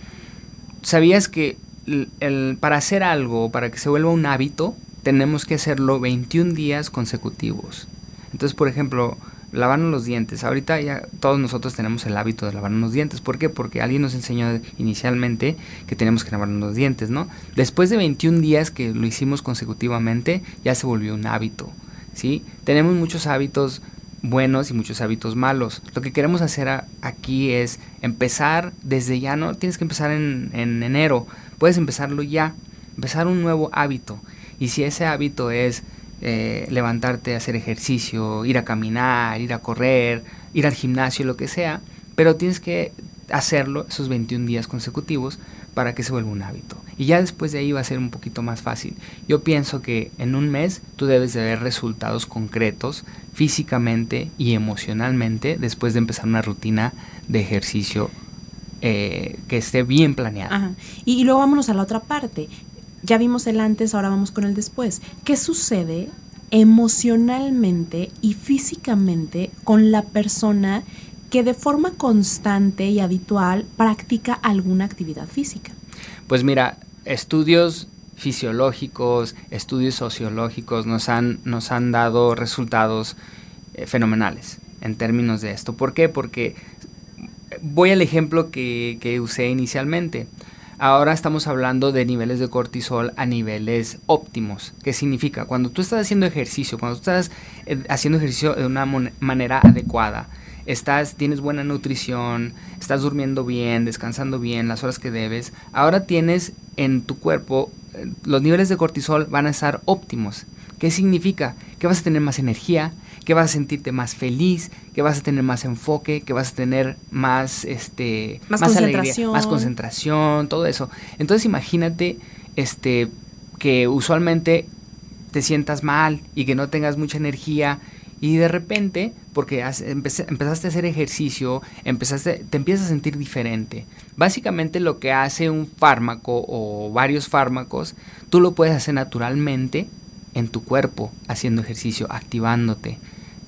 ¿sabías que el- el- para hacer algo, para que se vuelva un hábito, tenemos que hacerlo 21 días consecutivos? Entonces, por ejemplo, lavarnos los dientes. Ahorita ya todos nosotros tenemos el hábito de lavarnos los dientes. ¿Por qué? Porque alguien nos enseñó inicialmente que tenemos que lavarnos los dientes, ¿no? Después de 21 días que lo hicimos consecutivamente, ya se volvió un hábito, ¿sí? Tenemos muchos hábitos buenos y muchos hábitos malos. Lo que queremos hacer aquí es empezar desde ya, no tienes que empezar en, en enero, puedes empezarlo ya, empezar un nuevo hábito. Y si ese hábito es eh, levantarte hacer ejercicio, ir a caminar, ir a correr, ir al gimnasio, lo que sea, pero tienes que hacerlo esos 21 días consecutivos para que se vuelva un hábito. Y ya después de ahí va a ser un poquito más fácil. Yo pienso que en un mes tú debes de ver resultados concretos físicamente y emocionalmente después de empezar una rutina de ejercicio eh, que esté bien planeada. Ajá. Y, y luego vámonos a la otra parte. Ya vimos el antes, ahora vamos con el después. ¿Qué sucede emocionalmente y físicamente con la persona que de forma constante y habitual practica alguna actividad física? Pues mira, estudios fisiológicos, estudios sociológicos nos han, nos han dado resultados eh, fenomenales en términos de esto. ¿Por qué? Porque voy al ejemplo que usé inicialmente. Ahora estamos hablando de niveles de cortisol a niveles óptimos. ¿Qué significa? Cuando tú estás haciendo ejercicio, cuando tú estás eh, haciendo ejercicio de una manera adecuada, estás, tienes buena nutrición, estás durmiendo bien, descansando bien, las horas que debes, ahora tienes en tu cuerpo, eh, los niveles de cortisol van a estar óptimos. ¿Qué significa? Que vas a tener más energía, que vas a sentirte más feliz, que vas a tener más enfoque, que vas a tener más, este, Más alegría, concentración. más concentración, todo eso. Entonces imagínate, este, que usualmente te sientas mal y que no tengas mucha energía y de repente, porque empezaste a hacer ejercicio, empezaste, te empiezas a sentir diferente. Básicamente lo que hace un fármaco o varios fármacos, tú lo puedes hacer naturalmente en tu cuerpo, haciendo ejercicio, activándote,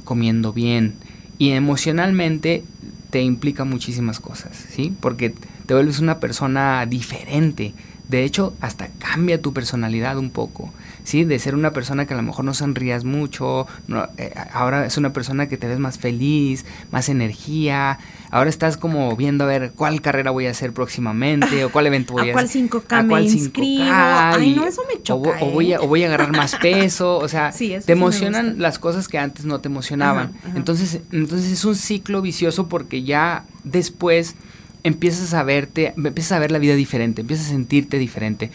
comiendo bien. Y emocionalmente te implica muchísimas cosas, ¿sí? Porque te vuelves una persona diferente de hecho, hasta cambia tu personalidad un poco, ¿sí? De ser una persona que a lo mejor no sonrías mucho, eh, ahora es una persona que te ves más feliz, más energía, ahora estás como viendo a ver cuál carrera voy a hacer próximamente o cuál evento [LAUGHS] voy a, ¿A cuál 5K me inscribo? Ay, no, eso me choca, o, voy a, o, voy a, agarrar más [LAUGHS] peso, o sea, te emocionan las cosas que antes no te emocionaban. Entonces, entonces es un ciclo vicioso porque ya después empiezas a verte, empiezas a ver la vida diferente, empiezas a sentirte diferente.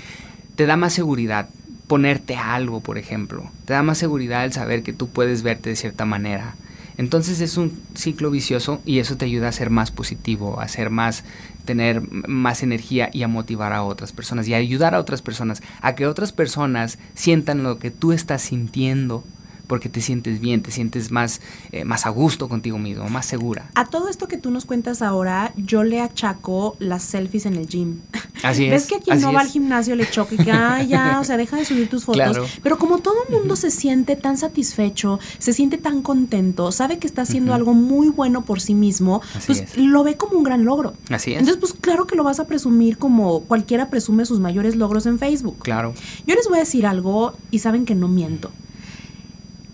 Te da más seguridad ponerte algo, por ejemplo. Te da más seguridad el saber que tú puedes verte de cierta manera. Entonces es un ciclo vicioso y eso te ayuda a ser más positivo, a ser más, tener más energía y a motivar a otras personas y a ayudar a otras personas, a que otras personas sientan lo que tú estás sintiendo porque te sientes bien, te sientes más, eh, más a gusto contigo mismo, más segura. A todo esto que tú nos cuentas ahora, yo le achaco las selfies en el gym. [LAUGHS] Así es. ¿Ves que quien no va al gimnasio le choca y que, [LAUGHS] ah, ya, o sea, deja de subir tus fotos? Pero como todo el mundo se siente tan satisfecho, se siente tan contento, sabe que está haciendo algo muy bueno por sí mismo, pues lo ve como un gran logro. Así es. Entonces, pues claro que lo vas a presumir como cualquiera presume sus mayores logros en Facebook. Claro. Yo les voy a decir algo y saben que no miento.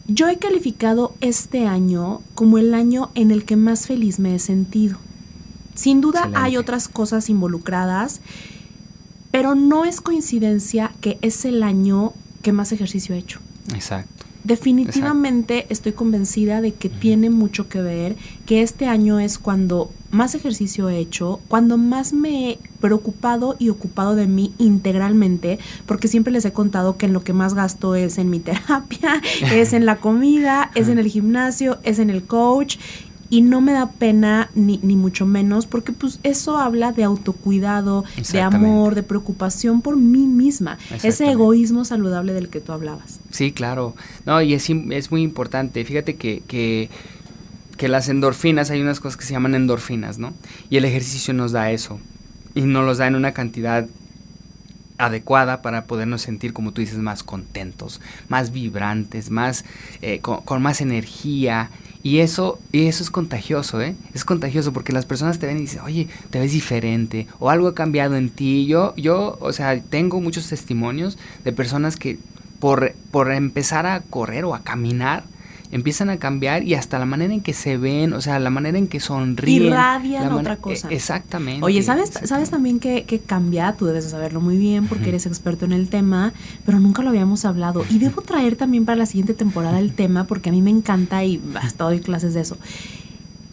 Yo he calificado este año como el año en el que más feliz me he sentido. Sin duda hay otras cosas involucradas, pero no es coincidencia que es el año que más ejercicio he hecho. Exacto. Definitivamente estoy convencida de que tiene mucho que ver, que este año es cuando más ejercicio he hecho, cuando más me he preocupado y ocupado de mí integralmente, porque siempre les he contado que en lo que más gasto es en mi [LAUGHS] terapia, es en la comida, es en el gimnasio, es en el coach y no me da pena ni, ni mucho menos porque pues eso habla de autocuidado, de amor, de preocupación por mí misma, ese egoísmo saludable del que tú hablabas. Sí, claro. No, y es, es muy importante. Fíjate que, que, que las endorfinas, hay unas cosas que se llaman endorfinas, ¿no? Y el ejercicio nos da eso. Y nos los da en una cantidad adecuada para podernos sentir, como tú dices, más contentos, más vibrantes, más eh, con, con, más energía y eso, y eso es contagioso, ¿eh? Es contagioso porque las personas te ven y dicen, oye, te ves diferente o algo ha cambiado en ti. Yo, yo, o sea, tengo muchos testimonios de personas que por, por empezar a correr o a caminar, empiezan a cambiar y hasta la manera en que se ven, o sea, la manera en que sonríen. Irradian otra cosa. E, exactamente. Oye, ¿sabes, ¿sabes también que, que cambia? Tú debes de saberlo muy bien porque eres experto en el tema, pero nunca lo habíamos hablado. Y debo traer también para la siguiente temporada el tema porque a mí me encanta y hasta doy clases de eso.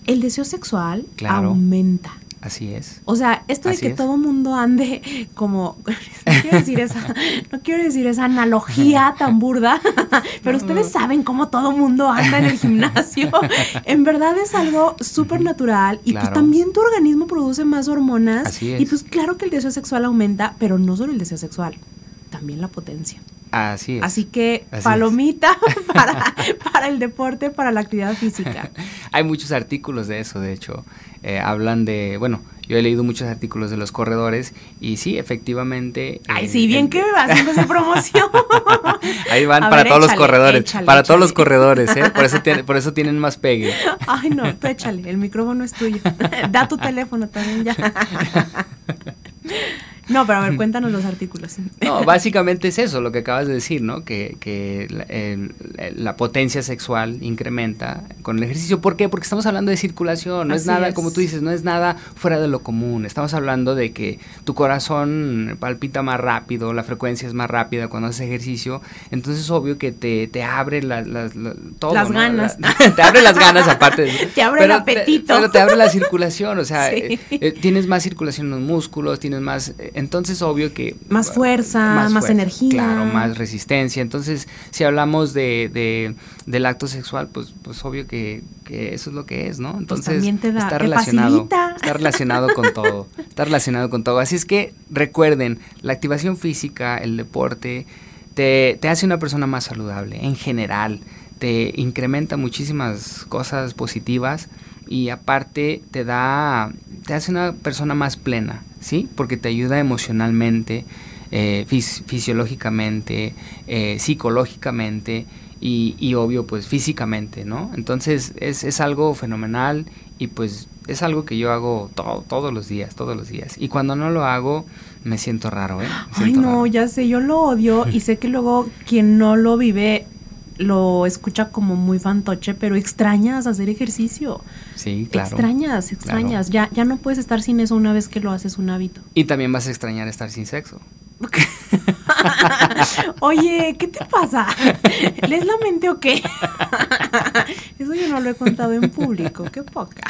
El deseo sexual aumenta. Así es. O sea, esto de que todo mundo ande como, [LAUGHS] no quiero decir esa, no quiero decir esa analogía [LAUGHS] tan burda, [LAUGHS] pero ustedes saben cómo todo mundo anda en el gimnasio. En verdad es algo súper natural y pues también tu organismo produce más hormonas. Así es. Y pues claro que el deseo sexual aumenta, pero no solo el deseo sexual, también la potencia. Así es. Así que palomita para, para, el deporte, para la actividad física. Hay muchos artículos de eso, de hecho. Eh, hablan de, bueno, yo he leído muchos artículos de los corredores y sí, efectivamente. Ay, sí, bien que me va haciendo esa promoción. [LAUGHS] Ahí van para todos los corredores, para todos los corredores, ¿eh? Por eso, tiene, por eso tienen más pegue. [LAUGHS] Ay, no, tú échale, el micrófono es tuyo. [LAUGHS] da tu teléfono también ya. No, pero a ver, [LAUGHS] cuéntanos los artículos. No, básicamente es eso, lo que acabas de decir, ¿no? Que, que la, potencia sexual incrementa con el ejercicio. ¿Por qué? Porque estamos hablando de circulación, no es nada, como tú dices, no es nada fuera de lo común. Estamos hablando de que tu corazón palpita más rápido, la frecuencia es más rápida cuando haces ejercicio. Entonces es obvio que te, te abre las todo, las ganas. [LAUGHS] te abre las ganas aparte. De, [LAUGHS] te abre el apetito. pero te abre la circulación, o sea, eh, eh, tienes más circulación en los músculos, tienes más... Eh, entonces, obvio que... Más fuerza, más, energía. Claro, más resistencia. Entonces, si hablamos de, de del acto sexual, pues, pues obvio que, que, eso es lo que es, ¿no? Pues Entonces, está relacionado. Está relacionado con todo. Está relacionado con todo. Así es que recuerden, la activación física, el deporte, te, te hace una persona más saludable en general, te incrementa muchísimas cosas positivas y aparte te da, te hace una persona más plena, ¿sí? Porque te ayuda emocionalmente, eh, fisiológicamente, eh, psicológicamente y, y, obvio pues físicamente, ¿no? Entonces es, es, algo fenomenal y pues es algo que yo hago todo, todos los días, todos los días. Y cuando no lo hago me siento raro, ¿eh? Ay no, ya sé, yo lo odio y sé que luego quien no lo vive lo escucha como muy fantoche, pero extrañas hacer ejercicio. Sí, claro. Extrañas, extrañas. Ya, ya no puedes estar sin eso una vez que lo haces un hábito. Y también vas a extrañar estar sin sexo. [LAUGHS] [LAUGHS] Oye, ¿qué te pasa? ¿Les la mente o qué? [LAUGHS] Eso yo no lo he contado en público, qué poca.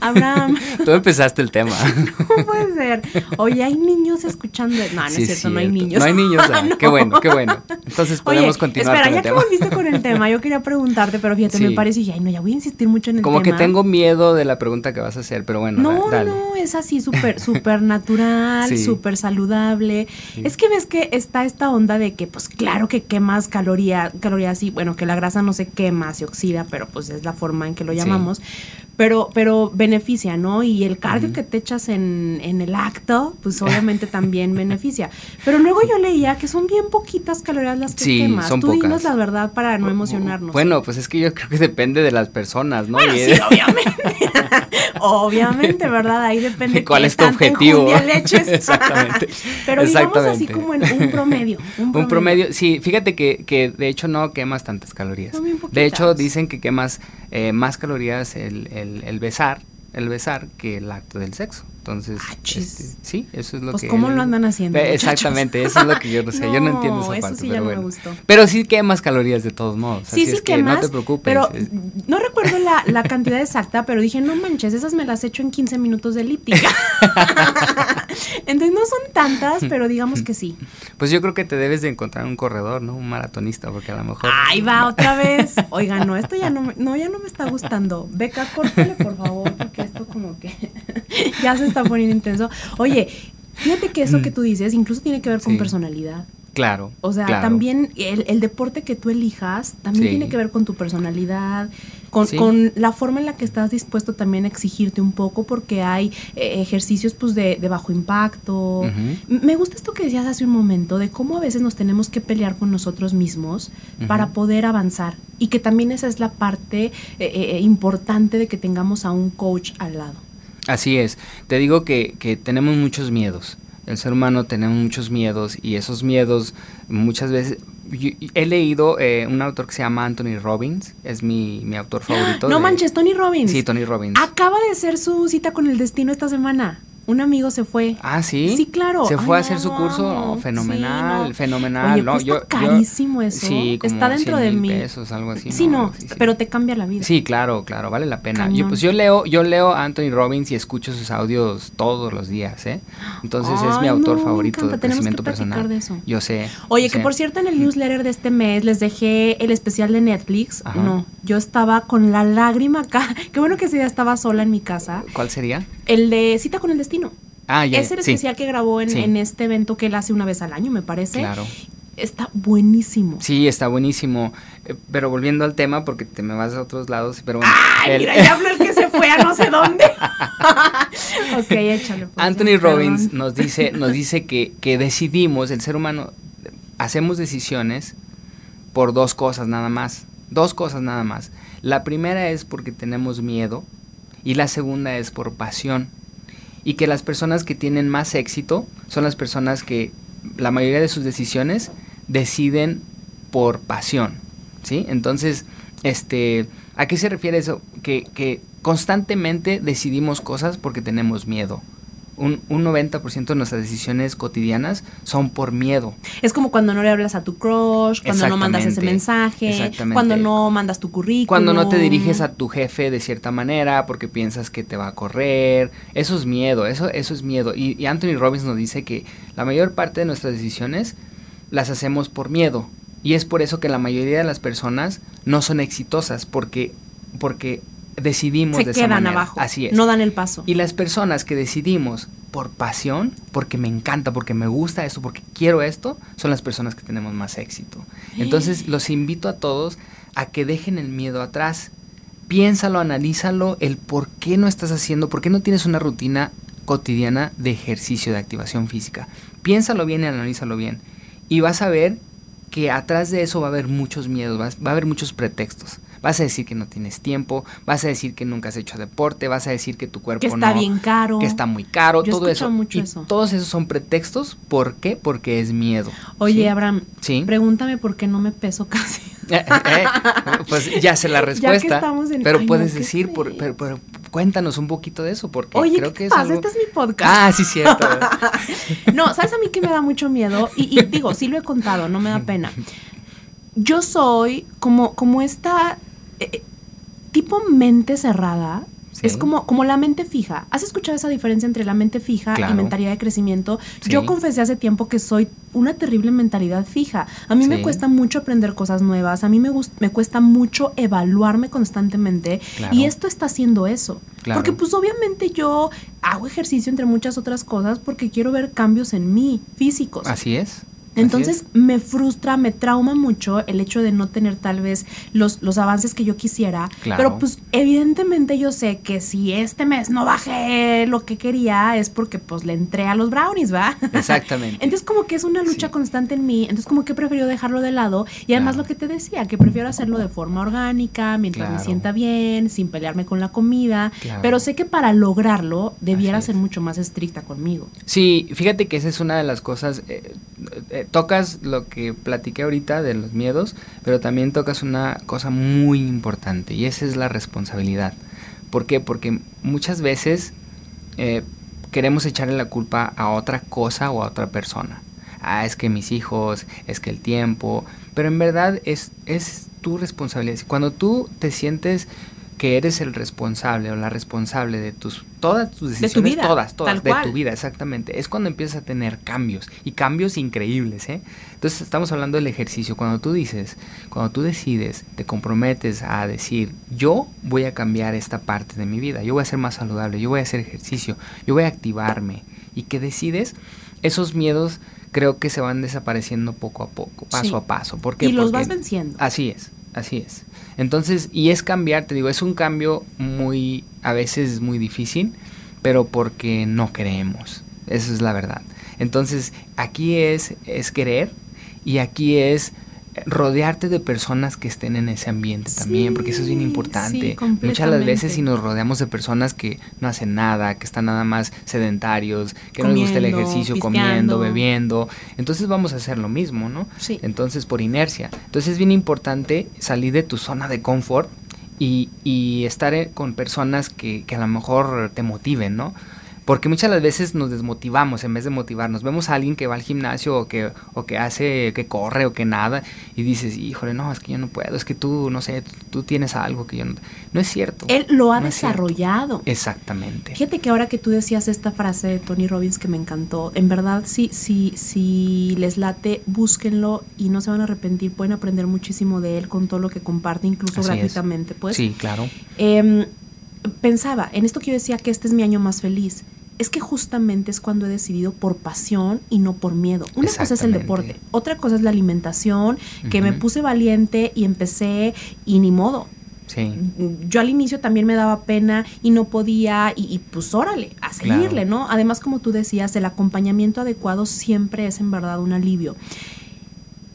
Abraham. Tú empezaste el tema. [LAUGHS] ¿Cómo puede ser? Oye, hay niños escuchando. No, no es cierto, no hay niños. No hay niños. Ah, no. Qué bueno, qué bueno. Entonces podemos Oye, continuar espera, con ya el que tema. volviste con el tema, yo quería preguntarte, pero fíjate, Sí. me parece, y ay, no, ya voy a insistir mucho en el Como tema. que tengo miedo de la pregunta que vas a hacer, pero bueno, No, dale. no, es así súper súper natural, Sí. súper saludable. Es que ves que está esta onda de que, pues claro que quemas caloría, calorías y bueno, que la grasa no se quema, se oxida, pero pues es la forma en que lo Sí. Pero, pero beneficia, ¿no? Y el cardio que te echas en, en el acto, pues [LAUGHS] obviamente también beneficia. Pero luego yo leía que son bien poquitas calorías las que Sí, quemas. son Tú dinos pocas. la verdad para no emocionarnos. Bueno, pues es que yo creo que depende de las personas, ¿no? Bueno, Y- sí, obviamente. [LAUGHS] obviamente, ¿verdad? Ahí depende ¿Cuál qué es tu objetivo? [LAUGHS] Exactamente. Pero digamos así como en un promedio. Un promedio. Un promedio, sí, fíjate que, que de hecho no quemas tantas calorías. De hecho dicen que quemas eh, más calorías el, el, el besar, el besar que el acto del sexo. Entonces, Ah, este, sí, eso es lo Pues, que... ¿cómo lo andan haciendo, muchachos? Exactamente, eso es lo que yo no sé, yo no [LAUGHS] entiendo esa eso parte, sí ya pero no me bueno. gustó. Pero sí quemas calorías de todos modos, Sí, así sí es que quemas, no te preocupes. pero es- no recuerdo la, la cantidad exacta, pero dije, no manches, esas me las echo en 15 minutos de elíptica. [LAUGHS] [LAUGHS] Entonces no son tantas, [LAUGHS] pero digamos que sí. Pues yo creo que te debes de encontrar un corredor, ¿no? Un maratonista, porque a lo mejor... Ahí va [LAUGHS] otra vez. Oiga, no, esto ya no me, no, ya no me está gustando. Beca, córtale, por favor, porque esto como que ya se está poniendo intenso. Oye, fíjate que eso que tú dices incluso tiene que ver con Sí. personalidad. Claro. O sea, claro. también el, el deporte que tú elijas también Sí. tiene que ver con tu personalidad, con, Sí. con la forma en la que estás dispuesto también a exigirte un poco, porque hay eh, ejercicios pues de, de bajo impacto. Me gusta esto que decías hace un momento, de cómo a veces nos tenemos que pelear con nosotros mismos para poder avanzar. Y que también esa es la parte eh, eh, importante de que tengamos a un coach al lado. Así es. Te digo que, que tenemos muchos miedos. El ser humano tenemos muchos miedos y esos miedos muchas veces... yo- he leído eh, un autor que se llama Anthony Robbins, es mi, mi autor favorito. No de- manches, Tony Robbins. Sí, Tony Robbins. Acaba de ser su cita con el destino esta semana. Un amigo se fue. Ah, sí. Sí, claro. Se fue Ay, a hacer su curso. fenomenal, Sí, no. fenomenal. Oye, no, cuesta yo, yo- carísimo eso. Sí, como Está dentro 100 de mí. pesos, algo así. Sí, no, sí, sí. pero te cambia la vida. Sí, claro, claro, vale la pena. Yo, pues yo leo, yo leo a Anthony Robbins y escucho sus audios todos los días, ¿eh? Entonces es mi autor favorito de que crecimiento personal. de eso. Yo sé. Oye, yo que sé. por cierto en el newsletter de este mes les dejé el especial de Netflix. Ajá. No, yo estaba con la lágrima acá. [LAUGHS] Qué bueno que ese día estaba sola en mi casa. ¿Cuál sería? El de Cita con el Destino. Ah, ya. es el sí. especial que grabó en, Sí. en este evento que él hace una vez al año, me parece. Claro. Está buenísimo. Sí, está buenísimo. Eh, Pero volviendo al tema, porque te me vas a otros lados, pero bueno. Ay, el- mira, ya habló el que se fue a no sé dónde. [LAUGHS] ok, échale. pues, Anthony Robbins perdón. nos dice, nos dice que, que decidimos, el ser humano, hacemos decisiones por dos cosas nada más. Dos cosas nada más. La primera es porque tenemos miedo y la segunda es por pasión. Y que las personas que tienen más éxito son las personas que la mayoría de sus decisiones deciden por pasión. ¿Sí? Entonces, este, ¿a qué se refiere eso? Que, que constantemente decidimos cosas porque tenemos miedo. Un, un 90% de nuestras decisiones cotidianas son por miedo. Es como cuando no le hablas a tu crush, cuando no mandas ese mensaje, cuando no mandas tu currículum. Cuando no te diriges a tu jefe de cierta manera porque piensas que te va a correr, eso es miedo, eso, eso es miedo. Y, y Anthony Robbins nos dice que la mayor parte de nuestras decisiones las hacemos por miedo. Y es por eso que la mayoría de las personas no son exitosas, porque, porque decidimos se de esa quedan manera. abajo. Así es. No dan el paso. Y las personas que decidimos por pasión, porque me encanta, porque me gusta esto, porque quiero esto, son las personas que tenemos más éxito. Entonces los invito a todos a que dejen el miedo atrás. Piénsalo, analízalo, el por qué no estás haciendo, por qué no tienes una rutina cotidiana de ejercicio, de activación física. Piénsalo bien y analízalo bien. Y vas a ver que atrás de eso va a haber muchos miedos, va, a haber muchos pretextos. Vas a decir que no tienes tiempo, vas a decir que nunca has hecho deporte, vas a decir que tu cuerpo que está bien caro, que está muy caro, Yo todo eso. Mucho y eso. Todos esos son pretextos, ¿por qué? Porque es miedo. Oye, Abraham, ¿Sí? pregúntame por qué no me peso casi. Eh, eh, pues ya sé la respuesta. Ya que estamos en... pero Ay, puedes no, decir, por, pero, pero, cuéntanos un poquito de eso, porque Oye, creo ¿qué que es pasa? algo... Este es mi podcast. Ah, sí, cierto. [LAUGHS] no, ¿sabes a mí que me da mucho miedo? Y, y, digo, sí lo he contado, no me da pena. Yo soy como, como esta eh, tipo mente cerrada. Sí. Es como, como la mente fija. ¿Has escuchado esa diferencia entre la mente fija claro. y mentalidad de crecimiento? Sí. Yo confesé hace tiempo que soy una terrible mentalidad fija. A mí Sí. me cuesta mucho aprender cosas nuevas. A mí me, me cuesta mucho evaluarme constantemente. Claro. Y esto está haciendo eso. Claro. Porque pues obviamente yo hago ejercicio entre muchas otras cosas porque quiero ver cambios en mí, físicos. Así es. Entonces me frustra, me trauma mucho el hecho de no tener tal vez los, los avances que yo quisiera. Claro. Pero pues evidentemente yo sé que si este mes no bajé lo que quería es porque pues le entré a los brownies, ¿va? Exactamente. [LAUGHS] Entonces como que es una lucha Sí. constante en mí. Entonces como que prefiero dejarlo de lado. Y además Claro. lo que te decía, que prefiero hacerlo de forma orgánica, mientras me sienta bien, sin pelearme con la comida. Claro. Pero sé que para lograrlo debiera ser mucho más estricta conmigo. Sí, fíjate que esa es una de las cosas. eh, eh, tocas lo que platiqué ahorita de los miedos, pero también tocas una cosa muy importante y esa es la responsabilidad. ¿Por qué? Porque muchas veces eh, queremos echarle la culpa a otra cosa o a otra persona. Ah, es que mis hijos, es que el tiempo, pero en verdad es, es tu responsabilidad. Cuando tú te sientes que eres el responsable o la responsable de tus todas tus tu decisiones, vida, todas, todas, de cual. tu vida, exactamente. Es cuando empiezas a tener cambios y cambios increíbles, ¿eh? Entonces estamos hablando del ejercicio. Cuando tú dices, cuando tú decides, te comprometes a decir, yo voy a cambiar esta parte de mi vida, yo voy a ser más saludable, yo voy a hacer ejercicio, yo voy a activarme y que decides, esos miedos creo que se van desapareciendo poco a poco, paso Sí. a paso. ¿Por qué? Y los Porque- vas venciendo. Así es, así es. Entonces, y es cambiar, te digo, es un cambio muy, a veces muy difícil, pero porque no queremos. Eso es la verdad. Entonces, aquí es, es querer y aquí es rodearte de personas que estén en ese ambiente también, porque eso es bien importante. sí, Muchas las veces si nos rodeamos de personas que no hacen nada, que están nada más sedentarios, que no les gusta el ejercicio, pisteando. comiendo, bebiendo, entonces vamos a hacer lo mismo, ¿no? Sí. Entonces, por inercia. Entonces es bien importante salir de tu zona de confort y, y estar con personas que, que a lo mejor te motiven, ¿no? Porque muchas las veces nos desmotivamos en vez de motivarnos. Vemos a alguien que va al gimnasio o que, o que hace, que corre o que nada y dices, híjole, no, es que yo no puedo, es que tú, no sé, tú, tú tienes algo que yo no... No es cierto. Él lo ha No desarrollado. Exactamente. Fíjate que ahora que tú decías esta frase de Tony Robbins que me encantó, en verdad sí, sí, sí les late, búsquenlo y no se van a arrepentir, pueden aprender muchísimo de él con todo lo que comparte, incluso Así es. gratuitamente, pues. sí, claro. Em, pensaba, en esto que yo decía que este es mi año más feliz, es que justamente es cuando he decidido por pasión y no por miedo. Una cosa es el deporte, otra cosa es la alimentación, que me puse valiente y empecé y ni modo. Sí. Yo al inicio también me daba pena y no podía y, y pues órale, a Claro. seguirle, ¿no? Además, como tú decías, el acompañamiento adecuado siempre es en verdad un alivio.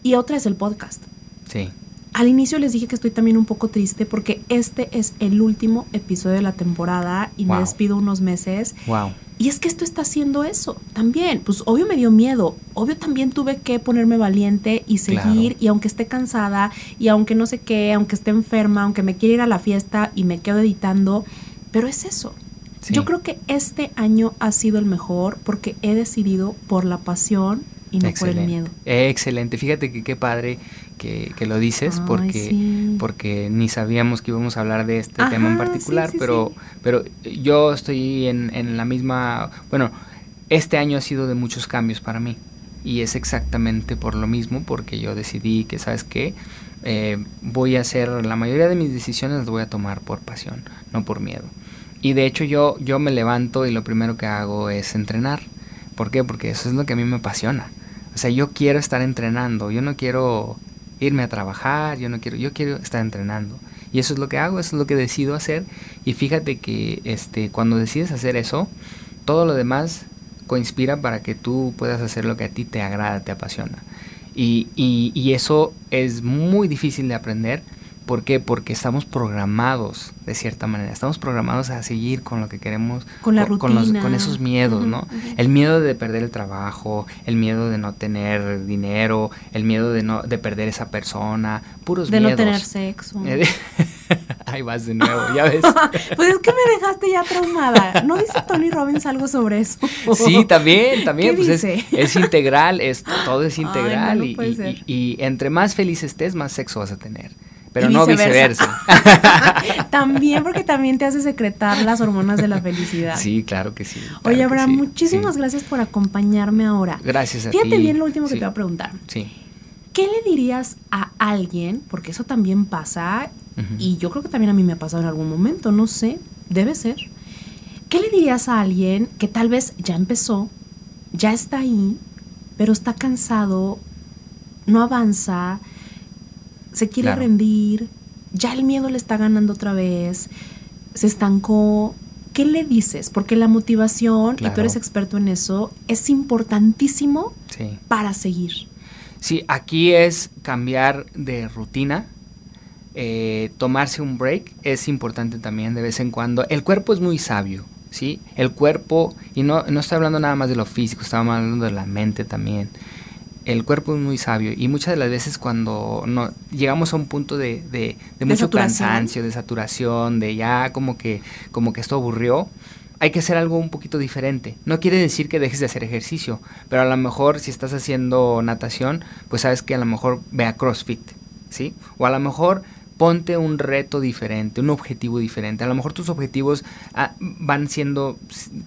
Y otra es el podcast. Sí. Al inicio les dije que estoy también un poco triste porque este es el último episodio de la temporada y me despido unos meses. Wow. Y es que esto está haciendo eso también. Pues obvio me dio miedo. Obvio también tuve que ponerme valiente y seguir. Claro. Y aunque esté cansada y aunque no sé qué, aunque esté enferma, aunque me quiera ir a la fiesta y me quedo editando. Pero es eso. Sí. Yo creo que este año ha sido el mejor porque he decidido por la pasión y no por el miedo. Excelente. Fíjate que qué padre que, que lo dices, Ay, porque, sí. porque ni sabíamos que íbamos a hablar de este Ajá, tema en particular, sí, pero, pero yo estoy en, en la misma, bueno, este año ha sido de muchos cambios para mí. Y es exactamente por lo mismo, porque yo decidí que, ¿sabes qué? Eh, voy a hacer, la mayoría de mis decisiones las voy a tomar por pasión, no por miedo. Y de hecho yo, yo me levanto y lo primero que hago es entrenar. ¿Por qué? Porque eso es lo que a mí me apasiona. O sea, yo quiero estar entrenando, yo no quiero irme a trabajar, yo no quiero, yo quiero estar entrenando. Y eso es lo que hago, eso es lo que decido hacer. Y fíjate que este, cuando decides hacer eso, todo lo demás conspira para que tú puedas hacer lo que a ti te agrada, te apasiona. Y, y, y eso es muy difícil de aprender ¿Por qué? Porque estamos programados, de cierta manera, estamos programados a seguir con lo que queremos, con, la con, con esos miedos, ¿no? El miedo de perder el trabajo, el miedo de no tener dinero, el miedo de no de perder esa persona, puros de miedos. De no tener sexo. [LAUGHS] Ahí vas de nuevo, ya ves. [LAUGHS] pues es que me dejaste ya traumada. ¿No dice Tony Robbins algo sobre eso? [LAUGHS] sí, también, también. pues Es, es, integral, es, todo es integral. y, y, y entre más feliz estés, más sexo vas a tener pero no viceversa. [LAUGHS] también porque también te hace secretar las hormonas de la felicidad. Sí, claro que sí. Oye, Abraham, muchísimas gracias por acompañarme ahora. Gracias a Fíjate ti. bien lo último que te voy a preguntar. Sí. ¿Qué le dirías a alguien? Porque eso también pasa y yo creo que también a mí me ha pasado en algún momento, no sé, debe ser. ¿Qué le dirías a alguien que tal vez ya empezó, ya está ahí, pero está cansado, no avanza, se quiere claro. rendir, ya el miedo le está ganando otra vez, se estancó. ¿Qué le dices? Porque la motivación, claro. y tú eres experto en eso, es importantísimo sí. para seguir. Sí, aquí es cambiar de rutina, eh, tomarse un break es importante también de vez en cuando. El cuerpo es muy sabio, ¿sí? El cuerpo, y no, no estoy hablando nada más de lo físico, estamos hablando de la mente también el cuerpo es muy sabio y muchas de las veces cuando no, llegamos a un punto de, de, de mucho cansancio, de saturación, de ya como que, como que esto aburrió, hay que hacer algo un poquito diferente. No quiere decir que dejes de hacer ejercicio, pero a lo mejor si estás haciendo natación, pues sabes que a lo mejor ve a CrossFit, ¿sí? O a lo mejor ponte un reto diferente, un objetivo diferente. A lo mejor tus objetivos ah, van siendo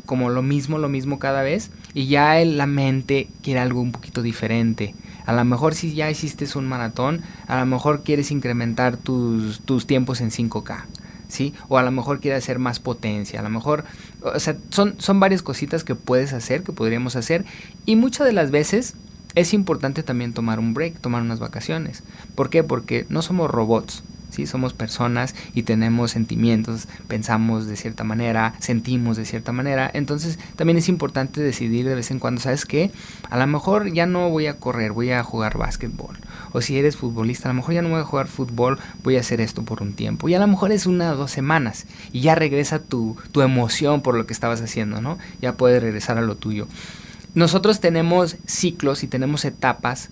como lo mismo, lo mismo cada vez y ya el, la mente quiere algo un poquito diferente. A lo mejor si ya hiciste un maratón, a lo mejor quieres incrementar tus, tus tiempos en 5K. ¿Sí? O a lo mejor quieres hacer más potencia, a lo mejor, o sea, son, son varias cositas que puedes hacer, que podríamos hacer, y muchas de las veces es importante también tomar un break, tomar unas vacaciones. ¿Por qué? Porque no somos robots, ¿sí? Somos personas y tenemos sentimientos, pensamos de cierta manera, sentimos de cierta manera. Entonces también es importante decidir de vez en cuando, ¿sabes qué? A lo mejor ya no voy a correr, voy a jugar básquetbol. O si eres futbolista, a lo mejor ya no voy a jugar fútbol, voy a hacer esto por un tiempo. Y a lo mejor es una o dos semanas y ya regresa tu, tu emoción por lo que estabas haciendo, ¿no? Ya puedes regresar a lo tuyo. Nosotros tenemos ciclos y tenemos etapas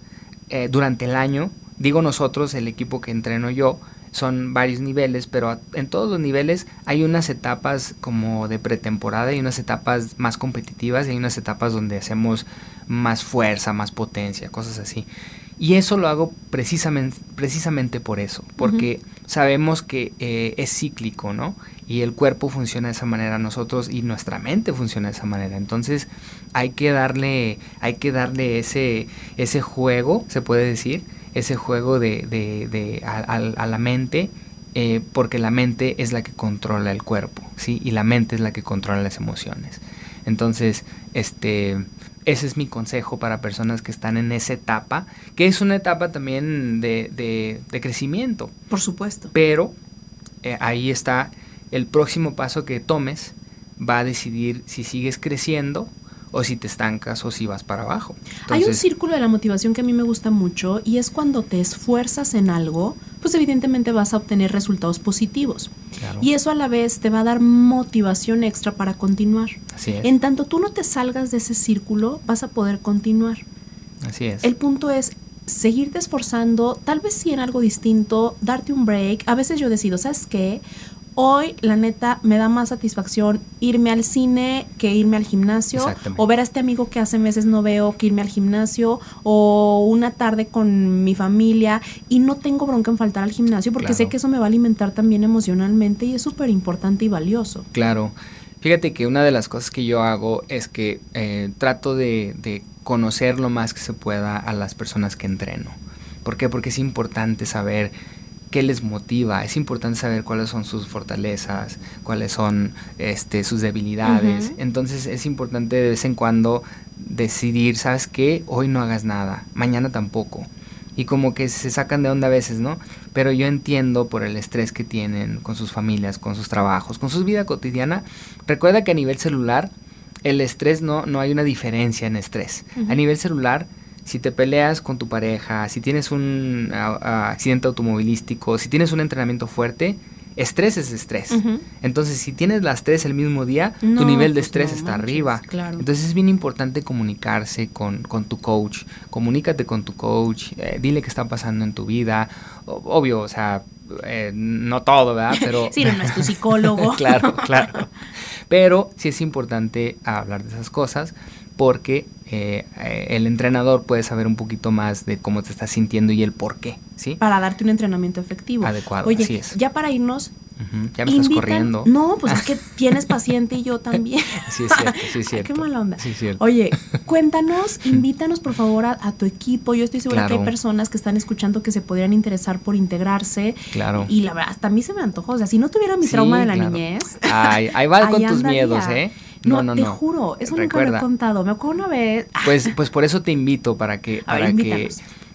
eh, durante el año. Digo nosotros, el equipo que entreno yo, son varios niveles, pero en todos los niveles hay unas etapas como de pretemporada y unas etapas más competitivas y hay unas etapas donde hacemos más fuerza, más potencia, cosas así. Y eso lo hago precisamente, precisamente por eso, porque uh -huh. sabemos que eh, es cíclico, ¿no? Y el cuerpo funciona de esa manera, nosotros y nuestra mente funciona de esa manera. Entonces hay que darle, hay que darle ese, ese juego, se puede decir, ese juego de, de, de a, a, a, la mente, eh, porque la mente es la que controla el cuerpo, ¿sí? Y la mente es la que controla las emociones. Entonces, este, ese es mi consejo para personas que están en esa etapa, que es una etapa también de, de, de crecimiento. Por supuesto. Pero eh, ahí está el próximo paso que tomes, va a decidir si sigues creciendo o si te estancas o si vas para abajo. Entonces, Hay un círculo de la motivación que a mí me gusta mucho y es cuando te esfuerzas en algo, pues evidentemente vas a obtener resultados positivos. Claro. Y eso a la vez te va a dar motivación extra para continuar. Así es. En tanto tú no te salgas de ese círculo, vas a poder continuar. Así es. El punto es seguirte esforzando, tal vez sí en algo distinto, darte un break. A veces yo decido, ¿sabes qué? Hoy, la neta, me da más satisfacción irme al cine que irme al gimnasio. O ver a este amigo que hace meses no veo que irme al gimnasio. O una tarde con mi familia. Y no tengo bronca en faltar al gimnasio porque Claro. sé que eso me va a alimentar también emocionalmente y es súper importante y valioso. Claro. Fíjate que una de las cosas que yo hago es que eh, trato de, de conocer lo más que se pueda a las personas que entreno. ¿Por qué? Porque es importante saber qué les motiva. Es importante saber cuáles son sus fortalezas, cuáles son este, sus debilidades. Entonces es importante de vez en cuando decidir, ¿sabes qué? Hoy no hagas nada, mañana tampoco. Y como que se sacan de onda a veces, ¿no? Pero yo entiendo por el estrés que tienen con sus familias, con sus trabajos, con su vida cotidiana. Recuerda que a nivel celular, el estrés no, no hay una diferencia en estrés. A nivel celular, si te peleas con tu pareja, si tienes un accidente automovilístico, si tienes un entrenamiento fuerte, estrés es estrés. Entonces, si tienes las tres el mismo día, tu nivel de pues estrés está arriba. Entonces, es bien importante comunicarse con, tu coach. Comunícate con tu coach, eh, dile qué está pasando en tu vida. obvio, o sea, eh, no todo, ¿verdad? [LAUGHS] Pero... sí, no es tu psicólogo. [LAUGHS] claro, claro. Pero sí es importante hablar de esas cosas porque eh, el entrenador puede saber un poquito más de cómo te estás sintiendo y el por qué, ¿sí? Para darte un entrenamiento efectivo. Adecuado, Oye, así es. ya para irnos, Ya me estás corriendo. No, pues es que [LAUGHS] tienes paciente y yo también. [LAUGHS] sí, es cierto, sí, es cierto. qué mala onda. Sí, es cierto. Oye, cuéntanos, [LAUGHS] invítanos por favor a, tu equipo. Yo estoy segura que hay personas que están escuchando que se podrían interesar por integrarse. Claro. Y la verdad, hasta a mí se me antojó. O sea, si no tuviera mi trauma de la niñez. Ay, ahí va con tus miedos, ¿eh? No, no, no. Te juro, eso nunca lo he contado. Me acuerdo una vez. Pues, pues por eso te invito para que, para que.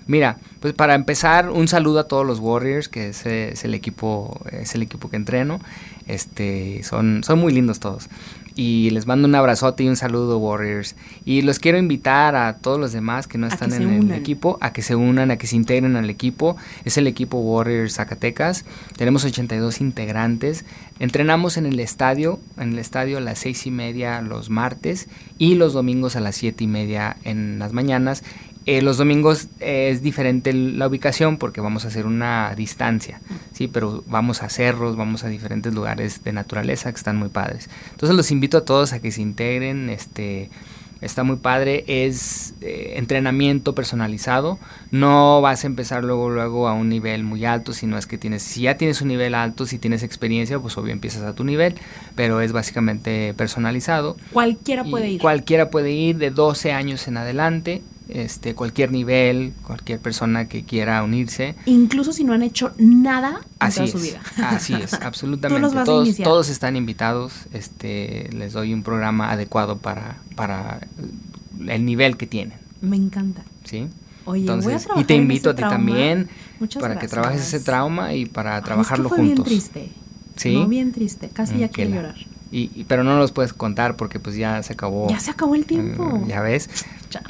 Mira, pues para empezar, un saludo a todos los Warriors, que es, es, el equipo, es el equipo que entreno. Este, son, son muy lindos todos. Y les mando un abrazote y un saludo, Warriors. Y los quiero invitar a todos los demás que no están en el equipo a que se unan, a que se integren al equipo. Es el equipo Warriors Zacatecas. Tenemos 82 integrantes. Entrenamos en el estadio, en el estadio a las seis y media los martes y los domingos a las siete y media en las mañanas. Eh, los domingos es diferente la ubicación porque vamos a hacer una distancia, ¿sí? Pero vamos a cerros, vamos a diferentes lugares de naturaleza que están muy padres. Entonces los invito a todos a que se integren, este... Está muy padre, es eh, entrenamiento personalizado. No vas a empezar luego luego a un nivel muy alto, sino es que tienes, si ya tienes un nivel alto, si tienes experiencia, pues obvio empiezas a tu nivel, pero es básicamente personalizado. Cualquiera puede ir. Cualquiera puede ir de 12 años en adelante este, cualquier nivel, cualquier persona que quiera unirse. Incluso si no han hecho nada en toda su vida. Así es, [LAUGHS] absolutamente. todos, todos están invitados. Este, les doy un programa adecuado para, para el nivel que tienen. Me encanta. Sí. Oye, Entonces, y te invito a ti también para que trabajes ese trauma y para trabajarlo fue juntos. Bien triste. Sí. No, bien triste. Casi ya quiero llorar. Y, pero no los puedes contar porque pues ya se acabó. Ya se acabó el tiempo. Mm, ya ves.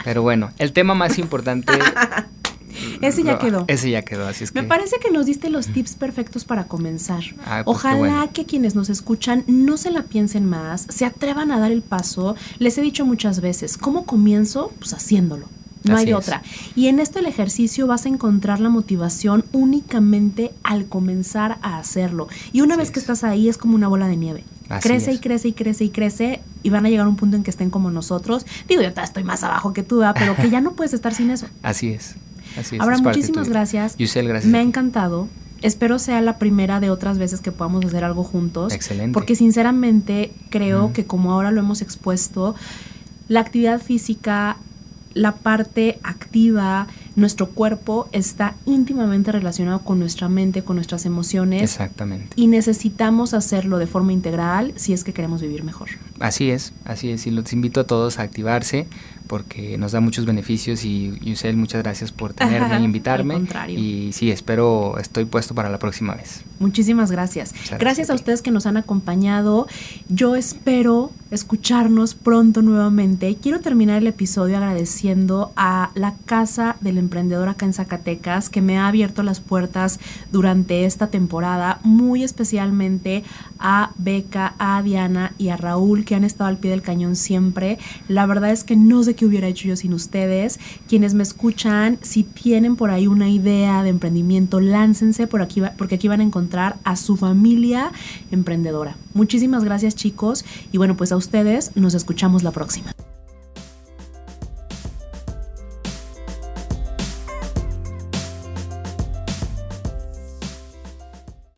Pero bueno, el tema más importante... [LAUGHS] ese ya quedó. Ese ya quedó, así es que... Me parece que nos diste los tips perfectos para comenzar. Pues Ojalá que quienes nos escuchan no se la piensen más, se atrevan a dar el paso. Les he dicho muchas veces, ¿cómo comienzo? Pues haciéndolo. No hay otra. Y en esto el ejercicio vas a encontrar la motivación únicamente al comenzar a hacerlo. Y una vez que estás ahí es como una bola de nieve crece y crece y crece y crece y van a llegar a un punto en que estén como nosotros. Digo, yo estoy más abajo que tú, pero que ya no puedes estar sin eso. [LAUGHS] Así es. Así es. Ahora, muchísimas gracias. Yusel, gracias. Me ha encantado. Espero sea la primera de otras veces que podamos hacer algo juntos. Excelente. Porque sinceramente creo que como ahora lo hemos expuesto, la actividad física, la parte activa, nuestro cuerpo está íntimamente relacionado con nuestra mente, con nuestras emociones. Exactamente. Y necesitamos hacerlo de forma integral si es que queremos vivir mejor. Así es, así es. Y los invito a todos a activarse porque nos da muchos beneficios y Yusel, muchas gracias por tenerme e invitarme. Al contrario. Y sí, espero, estoy puesto para la próxima vez. Muchísimas gracias. Gracias, a, ustedes que nos han acompañado. Yo espero escucharnos pronto nuevamente. Quiero terminar el episodio agradeciendo a la Casa del Emprendedor acá en Zacatecas que me ha abierto las puertas durante esta temporada, muy especialmente a Beca, a Diana y a Raúl que han estado al pie del cañón siempre. La verdad es que no sé qué hubiera hecho yo sin ustedes. Quienes me escuchan, si tienen por ahí una idea de emprendimiento, láncense por aquí, porque aquí van a encontrar a su familia emprendedora. Muchísimas gracias chicos y bueno, pues a ustedes nos escuchamos la próxima.